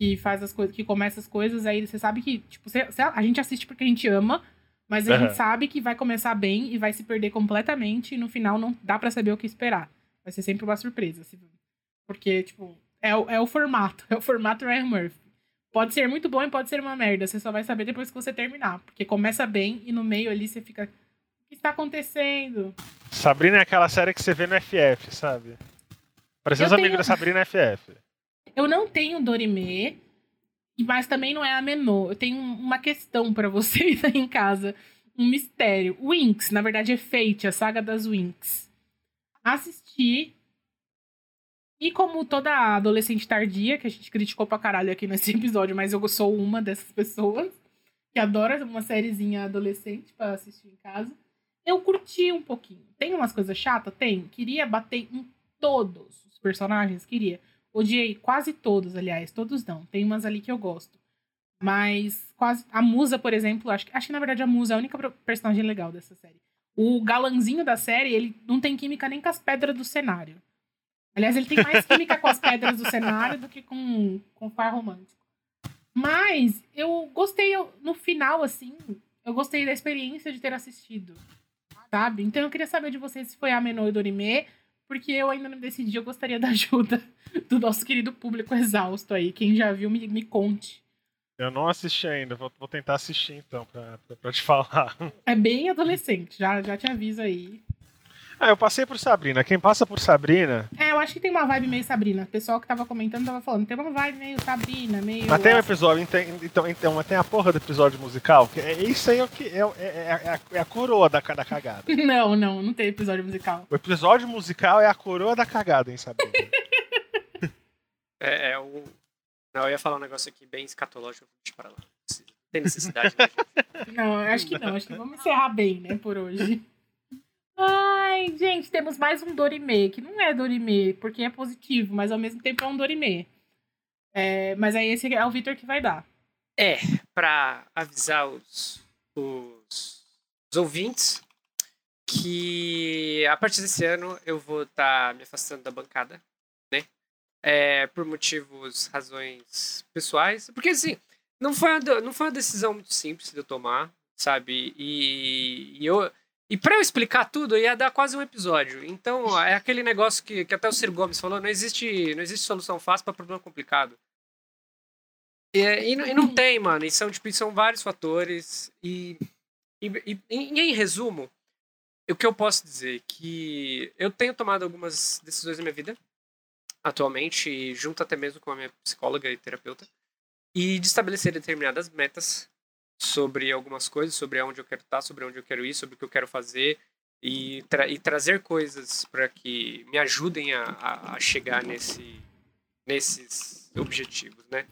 Que faz as coisas, que começa as coisas, aí você sabe que, tipo, você, a gente assiste porque a gente ama, mas a uhum. gente sabe que vai começar bem e vai se perder completamente, e no final não dá para saber o que esperar. Vai ser sempre uma surpresa. Porque, tipo, é, é o formato, [LAUGHS] é o formato Ryan Murphy. Pode ser muito bom e pode ser uma merda, você só vai saber depois que você terminar. Porque começa bem e no meio ali você fica que está acontecendo? Sabrina é aquela série que você vê no FF, sabe? Parece os tenho... amigos da Sabrina FF. Eu não tenho Dorime, mas também não é a menor. Eu tenho uma questão para [LAUGHS] vocês aí em casa. Um mistério. Winx, na verdade é Fate, a saga das Winx. Assisti. E como toda adolescente tardia, que a gente criticou pra caralho aqui nesse [LAUGHS] episódio, mas eu sou uma dessas pessoas que adora uma sériezinha adolescente para assistir em casa eu curti um pouquinho. Tem umas coisas chatas? Tem. Queria bater em todos os personagens? Queria. Odiei quase todos, aliás. Todos não. Tem umas ali que eu gosto. Mas quase. A Musa, por exemplo, acho que, acho que na verdade a Musa é a única personagem legal dessa série. O galanzinho da série, ele não tem química nem com as pedras do cenário. Aliás, ele tem mais química com as pedras do cenário do que com, com o par romântico. Mas eu gostei, no final, assim, eu gostei da experiência de ter assistido sabe? Então eu queria saber de vocês se foi a Menor e Dorime, porque eu ainda não decidi, eu gostaria da ajuda do nosso querido público exausto aí. Quem já viu, me, me conte. Eu não assisti ainda, vou, vou tentar assistir então, pra, pra, pra, te falar. É bem adolescente, já, já te aviso aí. Ah, eu passei por Sabrina. Quem passa por Sabrina. É, eu acho que tem uma vibe meio Sabrina. O pessoal que tava comentando tava falando, tem uma vibe meio Sabrina, meio. Mas tem um episódio, então, então mas tem a porra do episódio musical, que é isso aí é o que é, é, é, a, é a coroa da, da cagada. [LAUGHS] Não, não, não tem episódio musical. O episódio musical é a coroa da cagada, hein, Sabrina? [LAUGHS] é, é o. Não, eu ia falar um negócio aqui bem escatológico, deixa para lá. Tem necessidade, né, Não, acho que não, acho que vamos encerrar bem, né, por hoje. Ai, gente, temos mais um Dorime, que não é Dorime, porque é positivo, mas ao mesmo tempo é um Dorime. É, mas aí esse é o Vitor que vai dar. É, para avisar os, os, os, ouvintes que a partir desse ano eu vou estar tá me afastando da bancada, né? É, por motivos, razões pessoais. Porque assim, não foi uma, não foi uma decisão muito simples de eu tomar, sabe? E, e eu. E pra eu explicar tudo, ia dar quase um episódio. Então, é aquele negócio que, que até o Ciro Gomes falou: não existe, não existe solução fácil para problema complicado. E, e, e, não tem, mano. E são, tipo, são vários fatores. E, e, em resumo, o que eu posso dizer é que eu tenho tomado algumas decisões na minha vida, atualmente, junto até mesmo com a minha psicóloga e terapeuta, e de estabelecer determinadas metas sobre algumas coisas, sobre onde eu quero estar, sobre onde eu quero ir, sobre o que eu quero fazer e, tra e trazer coisas para que me ajudem a, a, a, chegar nesse, nesses objetivos, né?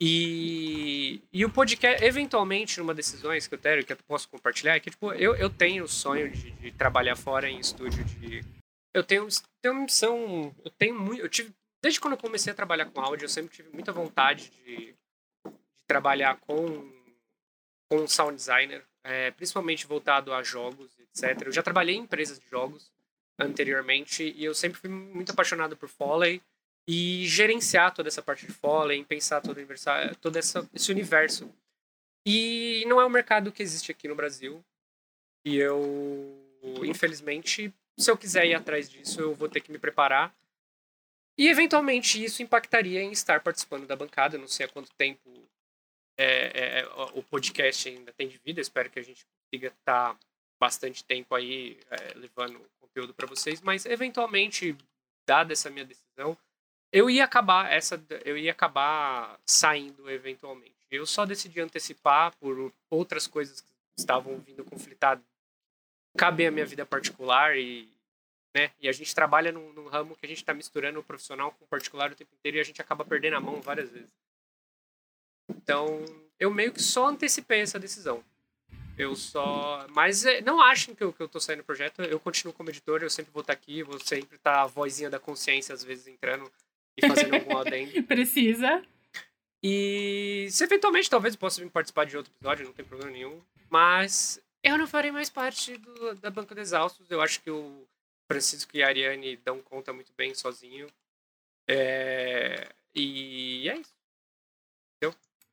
E, e o podcast, eventualmente, numa decisões que eu tenho, que eu posso compartilhar, é que, tipo, eu, eu tenho o sonho de, de trabalhar fora em estúdio de... Eu tenho, tenho uma missão... Eu tenho muito... Eu tive... Desde quando eu comecei a trabalhar com áudio, eu sempre tive muita vontade de, de trabalhar com com um sound designer, é, principalmente voltado a jogos, etc. Eu já trabalhei em empresas de jogos anteriormente e eu sempre fui muito apaixonado por Foley e gerenciar toda essa parte de Foley, pensar todo, todo essa, esse universo. E não é um mercado que existe aqui no Brasil. E eu, infelizmente, se eu quiser ir atrás disso, eu vou ter que me preparar. E eventualmente isso impactaria em estar participando da bancada. Não sei há quanto tempo é, é, é o podcast ainda tem de vida. Espero que a gente consiga estar tá bastante tempo aí é, levando conteúdo para vocês, mas eventualmente, dada essa minha decisão, eu ia acabar essa, eu ia acabar saindo eventualmente. Eu só decidi antecipar por outras coisas que estavam vindo conflitar, cabe a minha vida particular e né? E a gente trabalha num, num ramo que a gente está misturando o profissional com o particular o tempo inteiro e a gente acaba perdendo a mão várias vezes. Então, eu meio que só antecipei essa decisão. Eu só. Mas é, não achem que eu, que eu tô saindo do projeto. Eu continuo como editor, eu sempre vou estar tá aqui, vou sempre estar tá a vozinha da consciência, às vezes, entrando e fazendo algum [LAUGHS] adendo. Precisa. E se eventualmente talvez eu possa vir participar de outro episódio, não tem problema nenhum. Mas eu não farei mais parte do, da Banca de Exaustos. Eu acho que o Francisco e a Ariane dão conta muito bem sozinho. É... E é isso.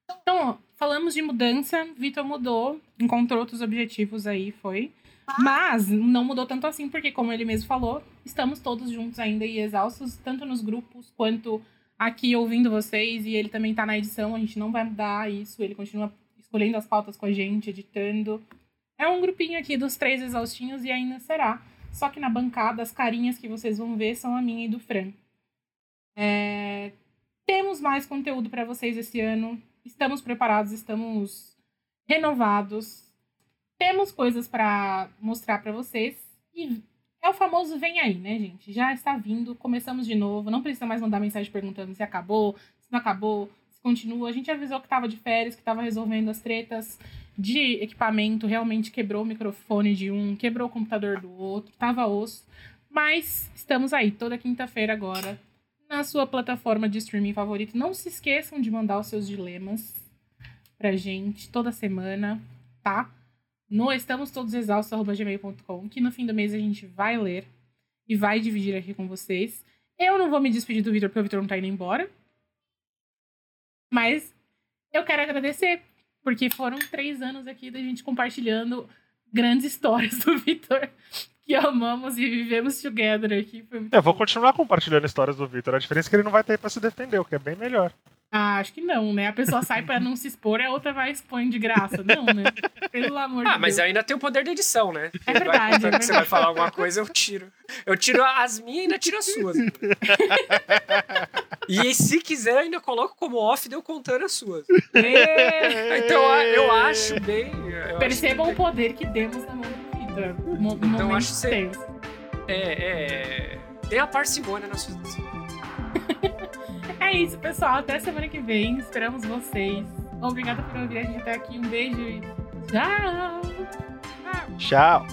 Então, falamos de mudança, Vitor mudou, encontrou outros objetivos aí, foi. Mas não mudou tanto assim, porque, como ele mesmo falou, estamos todos juntos ainda e exaustos, tanto nos grupos quanto aqui ouvindo vocês. E ele também tá na edição, a gente não vai mudar isso, ele continua escolhendo as pautas com a gente, editando. É um grupinho aqui dos três exaustinhos e ainda será. Só que na bancada, as carinhas que vocês vão ver são a minha e do Fran. É... Temos mais conteúdo para vocês esse ano estamos preparados, estamos renovados, temos coisas para mostrar para vocês e é o famoso vem aí, né, gente? Já está vindo, começamos de novo, não precisa mais mandar mensagem perguntando se acabou, se não acabou, se continua. A gente avisou que estava de férias, que estava resolvendo as tretas de equipamento, realmente quebrou o microfone de um, quebrou o computador do outro, tava osso. Mas estamos aí toda quinta-feira agora na sua plataforma de streaming favorito. Não se esqueçam de mandar os seus dilemas pra gente toda semana, tá? No estamos todos exaustos@gmail.com, que no fim do mês a gente vai ler e vai dividir aqui com vocês. Eu não vou me despedir do Vitor porque o Vitor não tá indo embora. Mas eu quero agradecer, porque foram três anos aqui da gente compartilhando grandes histórias do Vitor que amamos e vivemos together aqui. Foi muito eu vou continuar compartilhando histórias do Victor. A diferença é que ele não vai ter pra se defender, o que é bem melhor. Ah, acho que não, né? A pessoa sai pra não se expor e a outra vai expor de graça. Não, né? Pelo amor ah, de Deus. Ah, mas ainda tem o poder da edição, né? É verdade. Vai, é verdade. Que você vai falar alguma coisa, eu tiro. Eu tiro as minhas e ainda tiro as suas. [LAUGHS] e se quiser, ainda coloco como off de eu contando as suas. então eu acho bem. Eu Percebam acho o poder que demos na mão do então acho que você. É, é. Tem a parcimônia na sua [LAUGHS] É isso, pessoal. Até semana que vem. Esperamos vocês. Obrigada por ouvir a gente até aqui. Um beijo e tchau. Tchau.